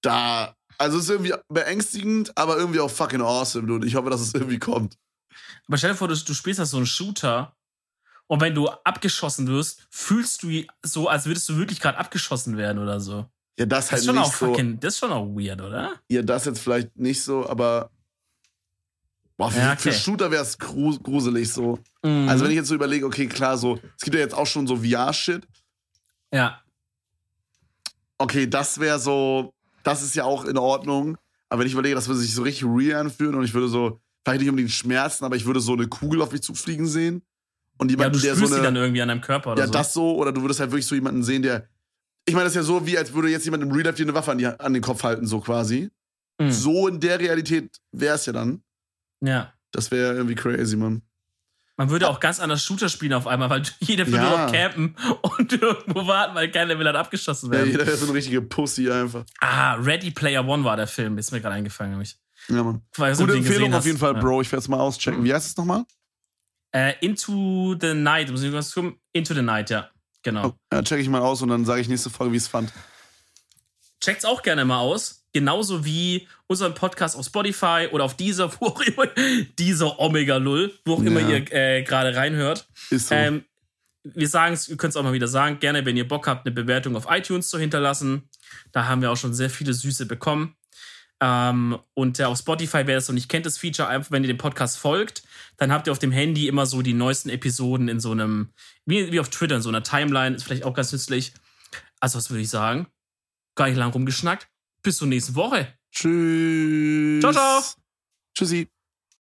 Da. Also es ist irgendwie beängstigend, aber irgendwie auch fucking awesome, und ich hoffe, dass es irgendwie kommt. Aber stell dir vor, du, du spielst das so einen Shooter und wenn du abgeschossen wirst, fühlst du so, als würdest du wirklich gerade abgeschossen werden oder so. Ja, das, das halt ist schon nicht auch fucking, so. Das ist schon auch weird, oder? Ja, das jetzt vielleicht nicht so, aber boah, für, ja, okay. für Shooter wäre es gruselig so. Mhm. Also wenn ich jetzt so überlege, okay, klar, so, es gibt ja jetzt auch schon so VR-Shit. Ja. Okay, das wäre so, das ist ja auch in Ordnung. Aber wenn ich überlege, das würde sich so richtig real anfühlen und ich würde so, vielleicht nicht unbedingt Schmerzen, aber ich würde so eine Kugel auf mich zufliegen sehen. Und jemanden, ja, du der so eine, die dann irgendwie an deinem Körper oder ja, so. Das so. Oder du würdest halt wirklich so jemanden sehen, der. Ich meine, das ist ja so, wie als würde jetzt jemand im Real Life dir eine Waffe an, die, an den Kopf halten, so quasi. Mhm. So in der Realität wäre es ja dann. Ja. Das wäre irgendwie crazy, Mann. Man würde auch ganz anders Shooter spielen auf einmal, weil jeder würde ja. nur noch campen und irgendwo warten, weil keiner will dann abgeschossen werden. Ja, jeder wäre so eine richtige Pussy einfach. Ah, Ready Player One war der Film, ist mir gerade eingefallen, nämlich. Ja, Mann. Weiß, Gute Empfehlung auf jeden Fall, ja. Bro. Ich werde es mal auschecken. Wie heißt es nochmal? Äh, Into the Night. Muss ich was tun? Into the Night, ja. Genau. Oh, ja, check ich mal aus und dann sage ich nächste Folge, wie es fand. Checkt's auch gerne mal aus. Genauso wie unseren Podcast auf Spotify oder auf dieser, wo auch immer, dieser Omega Lull, wo auch ja. immer ihr äh, gerade reinhört. Ist so. Ähm, wir sagen es, ihr könnt es auch mal wieder sagen, gerne, wenn ihr Bock habt, eine Bewertung auf iTunes zu hinterlassen. Da haben wir auch schon sehr viele Süße bekommen. Ähm, und äh, auf Spotify, wer das noch nicht kennt, das Feature, einfach wenn ihr dem Podcast folgt, dann habt ihr auf dem Handy immer so die neuesten Episoden in so einem, wie, wie auf Twitter, in so einer Timeline, ist vielleicht auch ganz nützlich. Also, was würde ich sagen? Gar nicht lang rumgeschnackt. Bis zur nächsten Woche. Tschüss. Ciao, ciao. Tschüssi.